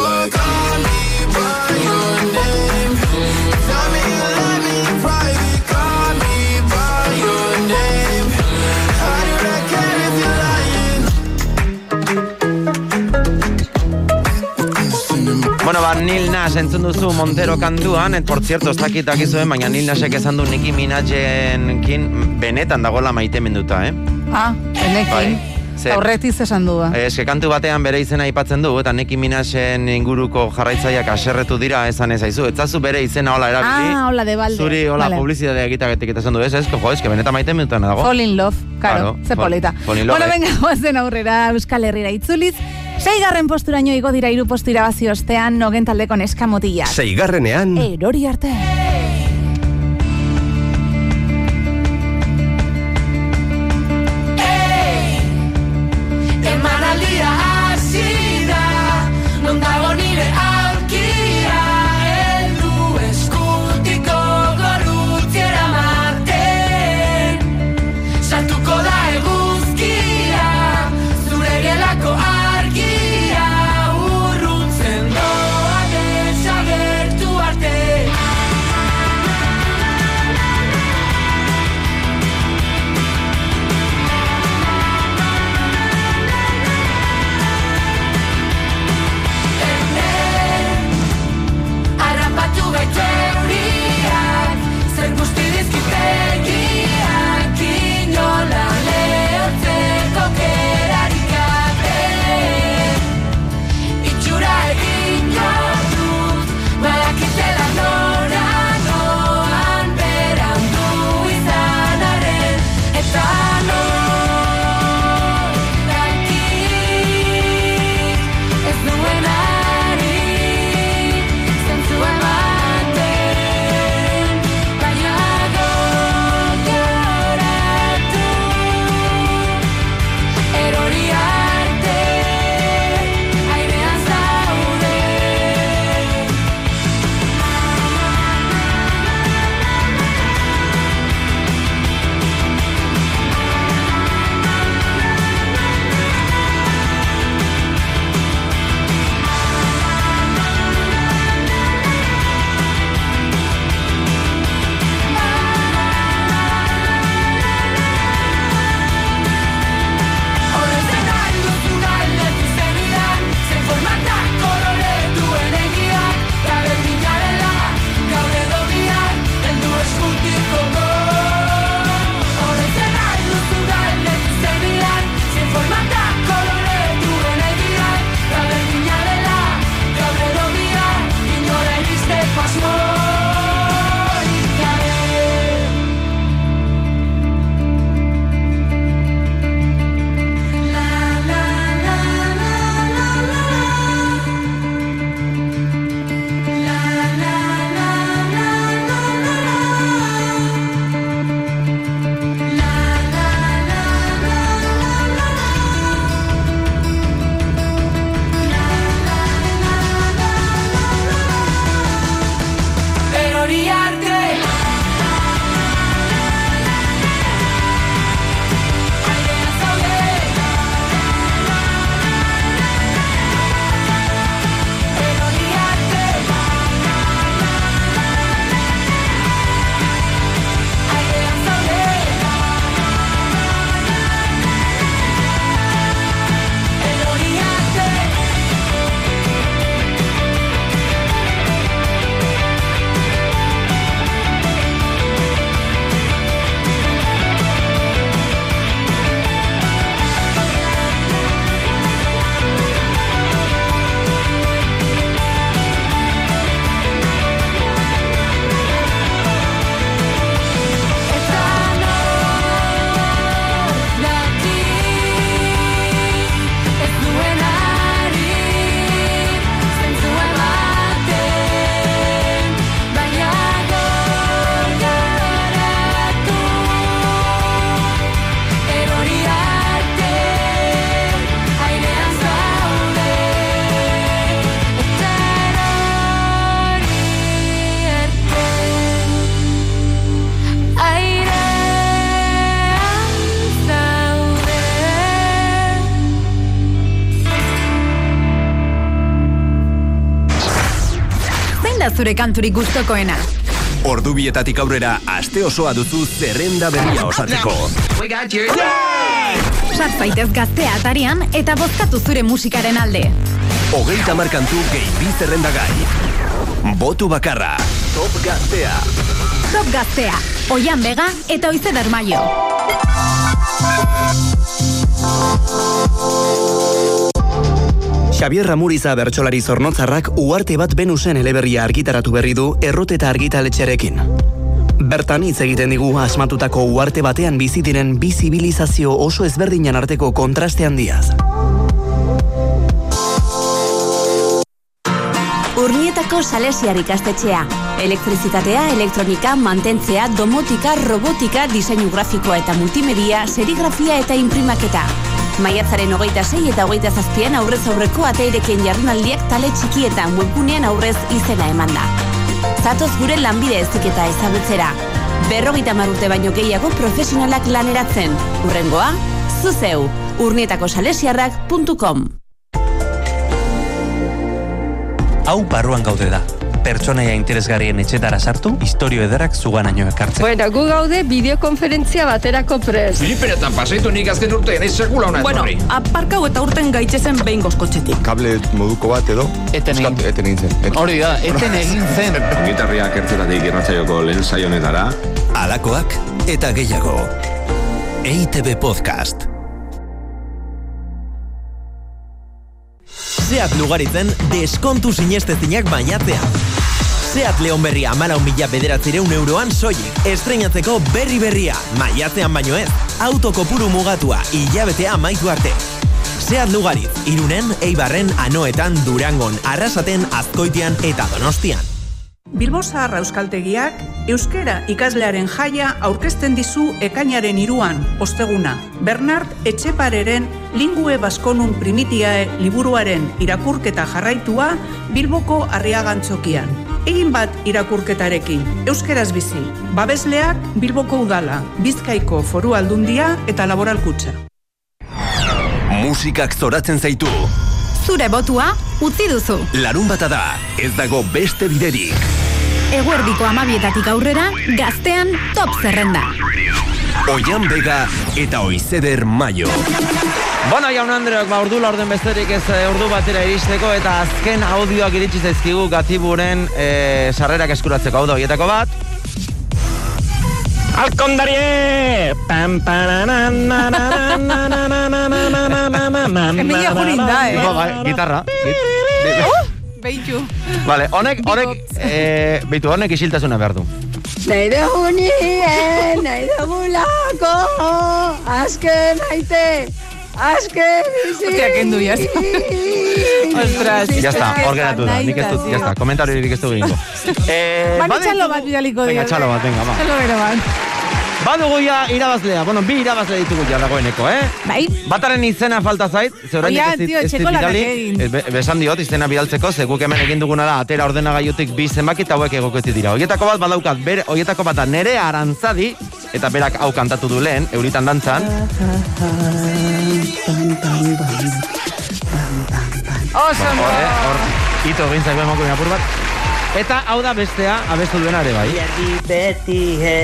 Bueno, ba, Nil Nas entzun duzu Montero kantuan, et por cierto, ez dakit dakizuen, baina Nil Nasek esan du Nicki Minajenkin benetan dagoela maitemenduta, eh? Ah, enekin. Bai. Ze- Aurretiz esan du, eh? Ez, que kantu batean bere izena aipatzen du, eta Nicki Minajen inguruko jarraitzaileak aserretu dira, esan ez aizu, etzazu bere izena hola erabili. Ah, hola de balde. Zuri hola Vale. publizitatea egitagetik eta esan du, ez, que jo, que benetan maitemendutan dago. Fall in love, karo, Claro, ze polita. bueno, eh. venga, guazen aurrera Euskal Herrira itzuliz. Seigarren posturaino igo dira hiru postu irabazi ostean nogen taldeko neskamotilak. seigarrenean, Erori arte. zure kanturi gustokoena. Ordubietatik aurrera aste osoa duzu zerrenda berria osatzeko. Sart zaitez gaztea atarian eta bozkatu zure musikaren alde. Hogeita markantu gehi bi zerrenda gai. Botu bakarra. Top gaztea. Top gaztea. Oian bega eta oizeder maio. Xavier Ramuriza bertsolari zornotzarrak uarte bat benusen eleberria argitaratu berri du errote eta argitaletxerekin. Bertan hitz egiten digu asmatutako uarte batean bizi diren bi zibilizazio oso ezberdinen arteko kontraste handiaz. Urnietako Salesiar ikastetxea. Elektrizitatea, elektronika, mantentzea, domotika, robotika, diseinu grafikoa eta multimedia, serigrafia eta imprimaketa. Maiatzaren hogeita sei eta hogeita zazpian aurrez aurreko ateirekin jarrunaldiak tale txikietan webunean aurrez izena eman da. Zatoz gure lanbide eziketa ezagutzera. Berrogita marrute baino gehiago profesionalak laneratzen. Urrengoa, zuzeu, urnietako salesiarrak.com Hau barruan gaude da, pertsonaia interesgarrien etxetara sartu, historio ederak zugan aino ekartzen. Bueno, gu gaude bideokonferentzia baterako prez. Filiperetan pasaitu nik azken urte, ere sekula hona Bueno, aparkau eta urten gaitzezen behin gozkotxetik. Kable moduko bat edo? Eten egin. Eten egin zen. Hori da, eten egin zen. Gitarriak ertzeratik irratzaioko lehen saionetara. Alakoak eta gehiago. EITB Podcast. Seat Lugaritzen deskontu sineste zinak bainatzea. Seat Leon Berria amala mila bederatzireun euroan soilik. Estreinatzeko berri berria, maiatzean baino ez, autokopuru mugatua, hilabetea maitu arte. Seat Lugaritz, irunen, eibarren, anoetan, durangon, arrasaten, azkoitian eta donostian. Bilbo Zaharra Euskaltegiak Euskera ikaslearen jaia aurkezten dizu ekainaren iruan, osteguna. Bernard Etxepareren Lingue Baskonun Primitiae liburuaren irakurketa jarraitua Bilboko arriagantzokian. Egin bat irakurketarekin, Euskeraz bizi, babesleak Bilboko udala, Bizkaiko foru aldundia eta laboralkutxa. Musikak zoratzen zaitu zure botua utzi duzu. Larun bata da, ez dago beste biderik. Eguerdiko amabietatik aurrera, gaztean top zerrenda. Oian Vega eta Oizeder Mayo. Bona jaun Andreak, ba, ordu laurden besterik ez eh, ordu batera iristeko eta azken audioak iritsi zaizkigu gatiburen e, sarrerak eskuratzeko hau da, bat al condarié. Pam, pam, Guitarra. Beitu. Vale, honek, honek, eh, beitu, honek isiltasuna behar du. Nahi dugu nien, nahi dugu lako, azken aite azken bizi. Hostia, kendu ya. Ostras. Ya está, da, nik ez dut, ya está, komentariorik ez du egingo. Eh, Bani baditu- txalo bat bidaliko Venga, txalo bat, venga, ba. Txalo bero bat. Badugu ja irabazlea, bueno, bi irabazle ditugu ja dagoeneko, eh? Bai. Bataren izena falta zait, ze Oian, ez dit- ez dit bidali. Eh, be- Besan diot, izena bidaltzeko, ze guk hemen egin duguna da, atera ordenagailutik bi zenbaki eta hauek egokezi dira. Hoietako bat badaukat, bere, hoietako bat da nere arantzadi, eta berak hau kantatu du lehen, euritan dantzan. Oso hor, hor, zaigu emako apur bat. Eta hau da bestea, abestu duena ere bai. Jarri beti he,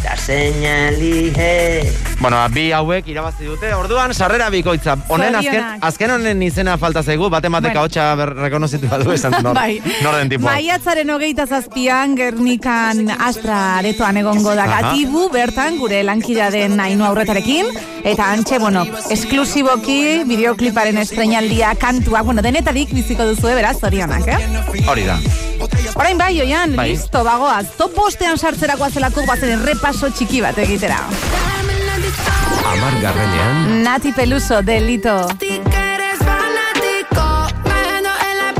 da seinali he. Bueno, bi hauek irabazi dute. Orduan sarrera bikoitza. Honen azken azken honen izena falta zaigu, bate mateka Bueno. hotxa rekonozitu badu esan nor. Bai. Nor den tipoa. Maiatzaren hogeita zazpian, Gernikan Astra aretoan egongo da gatibu, bertan gure lankida den ainu aurretarekin, eta antxe, bueno, esklusiboki, bideokliparen estrenaldia, kantua, bueno, denetarik biziko duzu, beraz, zorionak, eh? Hori da. Orain bai, oian, Bai. listo, bagoaz, top bostean sartzerako azelako bazen repaso txiki bat egitera. Amar garrenean, Nati Peluso, delito. eres fanático, menos en la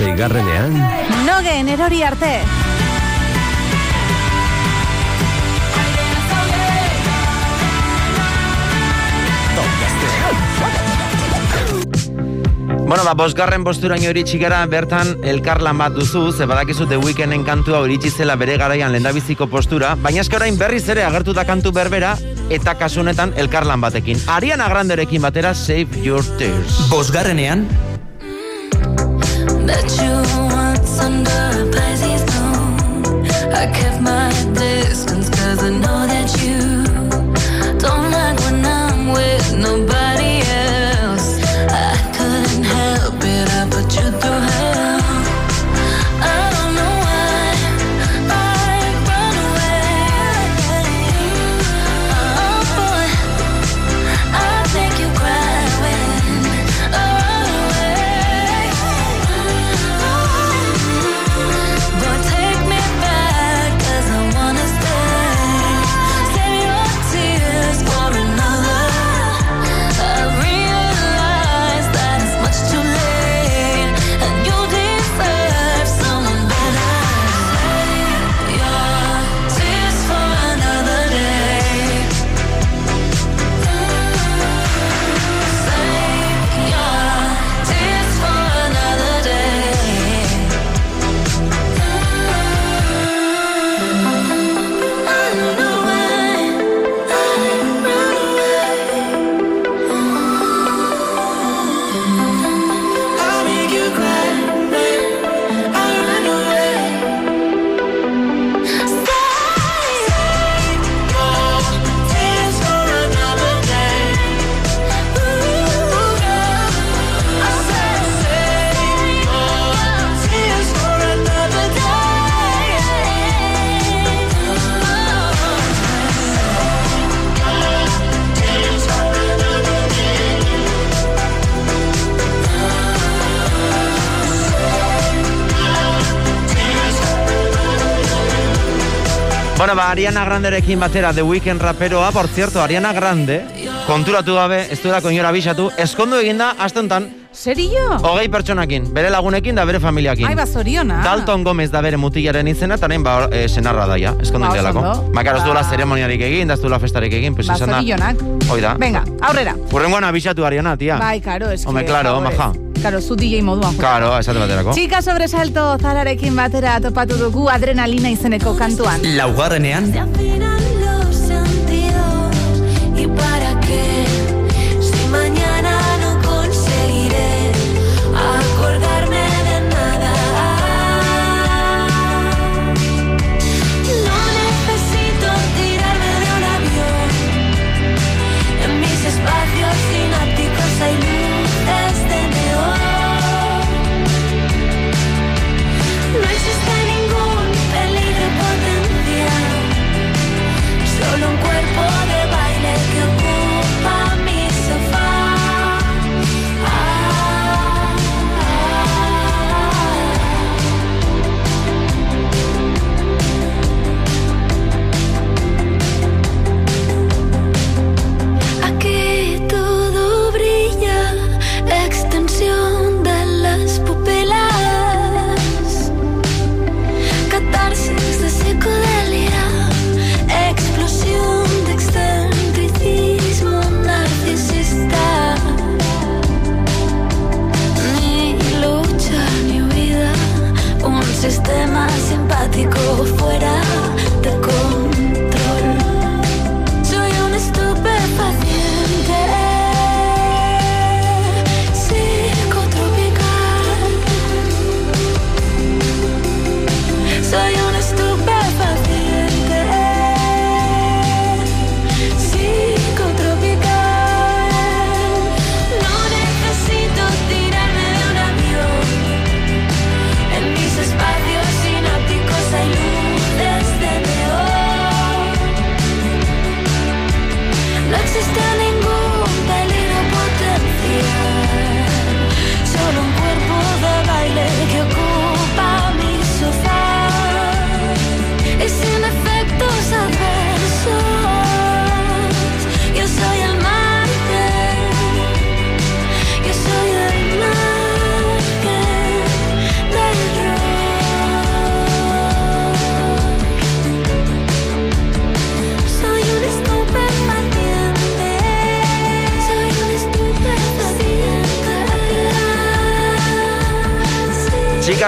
seigarrenean, Nogen erori arte. Bueno, ba, bosgarren posturaino iritsi gara bertan elkarlan bat duzu, ze badakizu The Weekenden kantua iritsi zela bere garaian lendabiziko postura, baina eske orain berriz ere agertu da kantu berbera, eta kasu honetan elkarlan batekin. Ariana Granderekin batera Save Your Tears. Bosgarrenean, distance cause I know that you don't like when I'm with nobody Bueno, ba, Ariana Granderekin batera The Weekend raperoa, por cierto, Ariana Grande, konturatu gabe, ez duelako inora bisatu, eskondu eginda, astentan, Serio? hogei pertsonakin, bere lagunekin da bere familiakin. Ai, ba, zoriona. Dalton Gomez da bere mutilaren izena, eta orain ba, e, senarra daia, eskondu Ba, ondo. Ba, ez Ba. duela zeremoniarik egin, da ez duela festarik egin, pues Ba, izan da. zorionak. Hoi da. Venga, aurrera. Urrengoan abisatu Ariana, tia. Bai, karo, eske. Hombre, favorez. maja. Karo, zu DJ moduan. Claro, esate baterako. Txika sobresalto zararekin batera topatu dugu adrenalina izeneko kantuan. laugarrenean,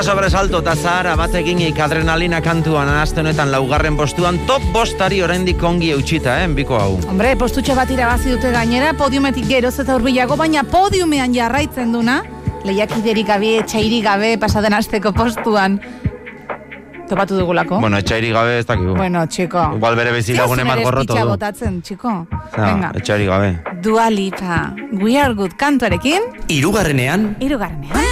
sobresalto eta zahara bat eginik adrenalina kantuan anazte honetan laugarren postuan top bostari oraindik ongi eutxita, eh, biko hau. Hombre, postutxo bat irabazi dute gainera, podiumetik geroz eta urbilago, baina podiumean jarraitzen duna, lehiakiderik gabe, etxairik gabe, pasaden asteko postuan. Topatu dugulako. Bueno, etxairi gabe ez dakigu. Bueno, txiko. Igual bere bezilagune bat gorroto Pitxa du. botatzen, txiko. Venga. etxairi gabe. Dua Lipa, We Are Good kantuarekin, Irugarrenean, irugarrenean.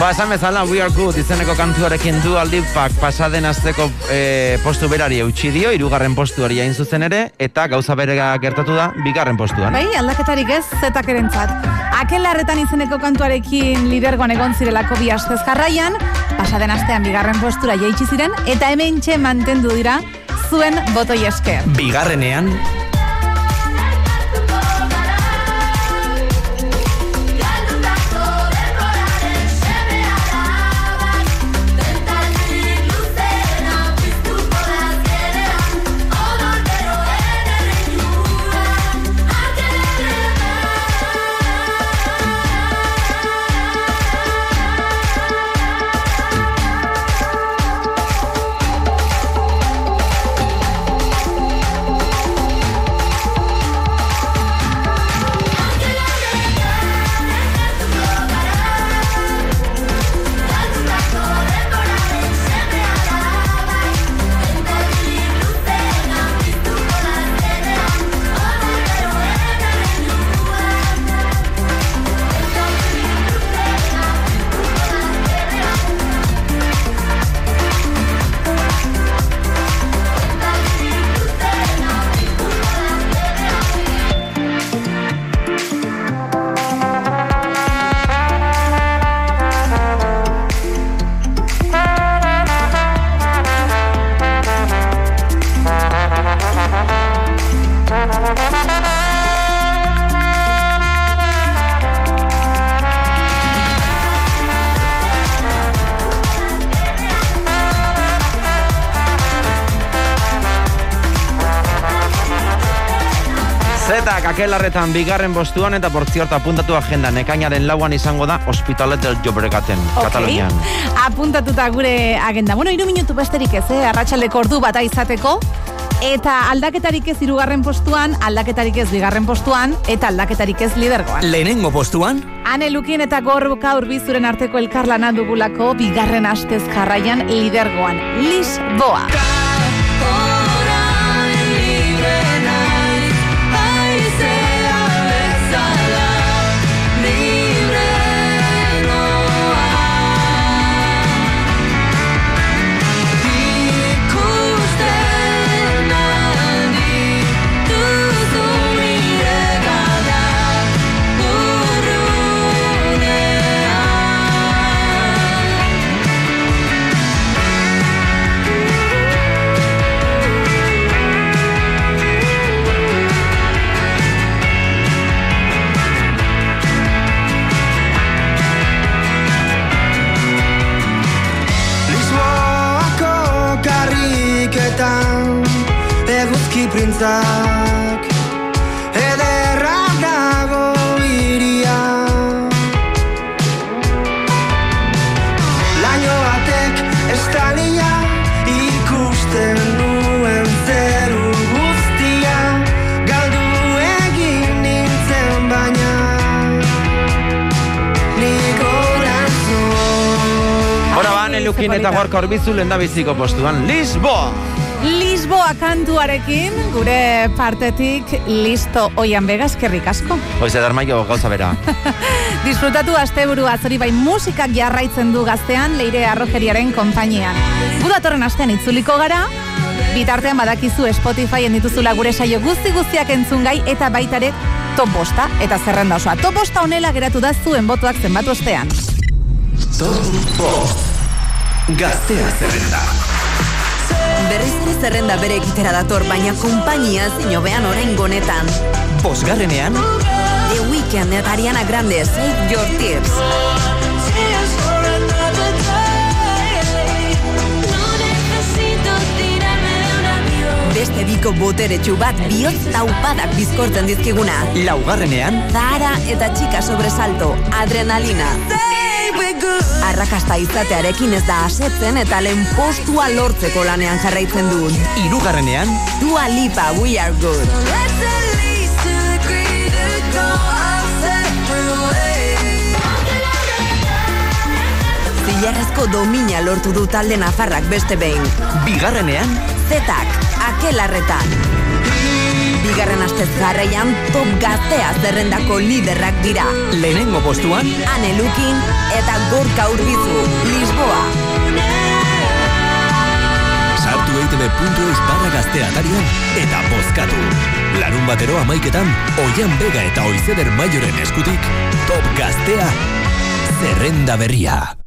Ba, esan bezala, We Are Good izeneko kantuarekin du aldipak pasaden azteko e, postu berari eutxi dio, irugarren postuari hain zuzen ere, eta gauza berega gertatu da, bigarren postuan. Bai, aldaketarik ez, zetak erentzat. Akelarretan izeneko kantuarekin lidergoan egon zirelako bi astez jarraian, pasaden astean bigarren postura jaitsi ziren, eta hemen txe mantendu dira zuen botoi esker. bigarrenean, akelarretan bigarren postuan eta portziorta apuntatu agendan ekainaren lauan izango da Hospitalet del Llobregaten, Katalunian. Apuntatuta gure agenda. Bueno, iru minutu besterik ez, eh? Arratxaldeko ordu bata izateko. Eta aldaketarik ez irugarren postuan, aldaketarik ez bigarren postuan, eta aldaketarik ez lidergoan. lehenengo postuan, Ane Lukin eta gorbuka urbizuren arteko elkarlana dugulako bigarren astez jarraian lidergoan. Lisboa. Ikusten hitzak Ederra dago iria Laino batek estalia ikusten nuen zeru guztia Galdu egin nintzen baina Nik corazón Hora ban, elukin eta gorka orbizu lenda biziko postuan. Lisboa! Kantuarekin, gure partetik listo oian bega eskerrik asko. Hoiz eder maio gauza bera. Disfrutatu asteburu atzori bai musikak jarraitzen du gaztean leire arrojeriaren konpainian. Gu datorren astean itzuliko gara, bitartean badakizu Spotifyen dituzula gure saio guzti guztiak entzungai eta baitare top bosta eta zerrenda osoa. Top bosta honela geratu da zuen botoak zenbatu ostean. Top Bost. Gaztea zerrenda. Berriz ere zerrenda bere egitera dator, baina konpainia zinobean orain gonetan. Bosgarrenean, The Weeknd eta Ariana Grande, Save Your Tears. Beste biko boteretsu bat bihotz taupadak bizkortzen dizkiguna. laugarrenean, Zahara eta txika sobresalto, adrenalina. Arrakasta izatearekin ez da asetzen eta lehen postua lortzeko lanean jarraitzen du. irugarrenean, Dua Lipa, We Are Good. Zilarrezko domina lortu du talde nafarrak beste behin. bigarrenean, Zetak, akelarretan. Bigarren astez jarraian top gaztea zerrendako liderrak dira. lehenengo postuan, Ane Lukin eta Gorka Urbizu, Lisboa. Sartu eitb.eus barra gaztea atarian eta bozkatu. Larun batero amaiketan, Oian Bega eta Oizeder Maioren eskutik, Top Gaztea, zerrenda berria.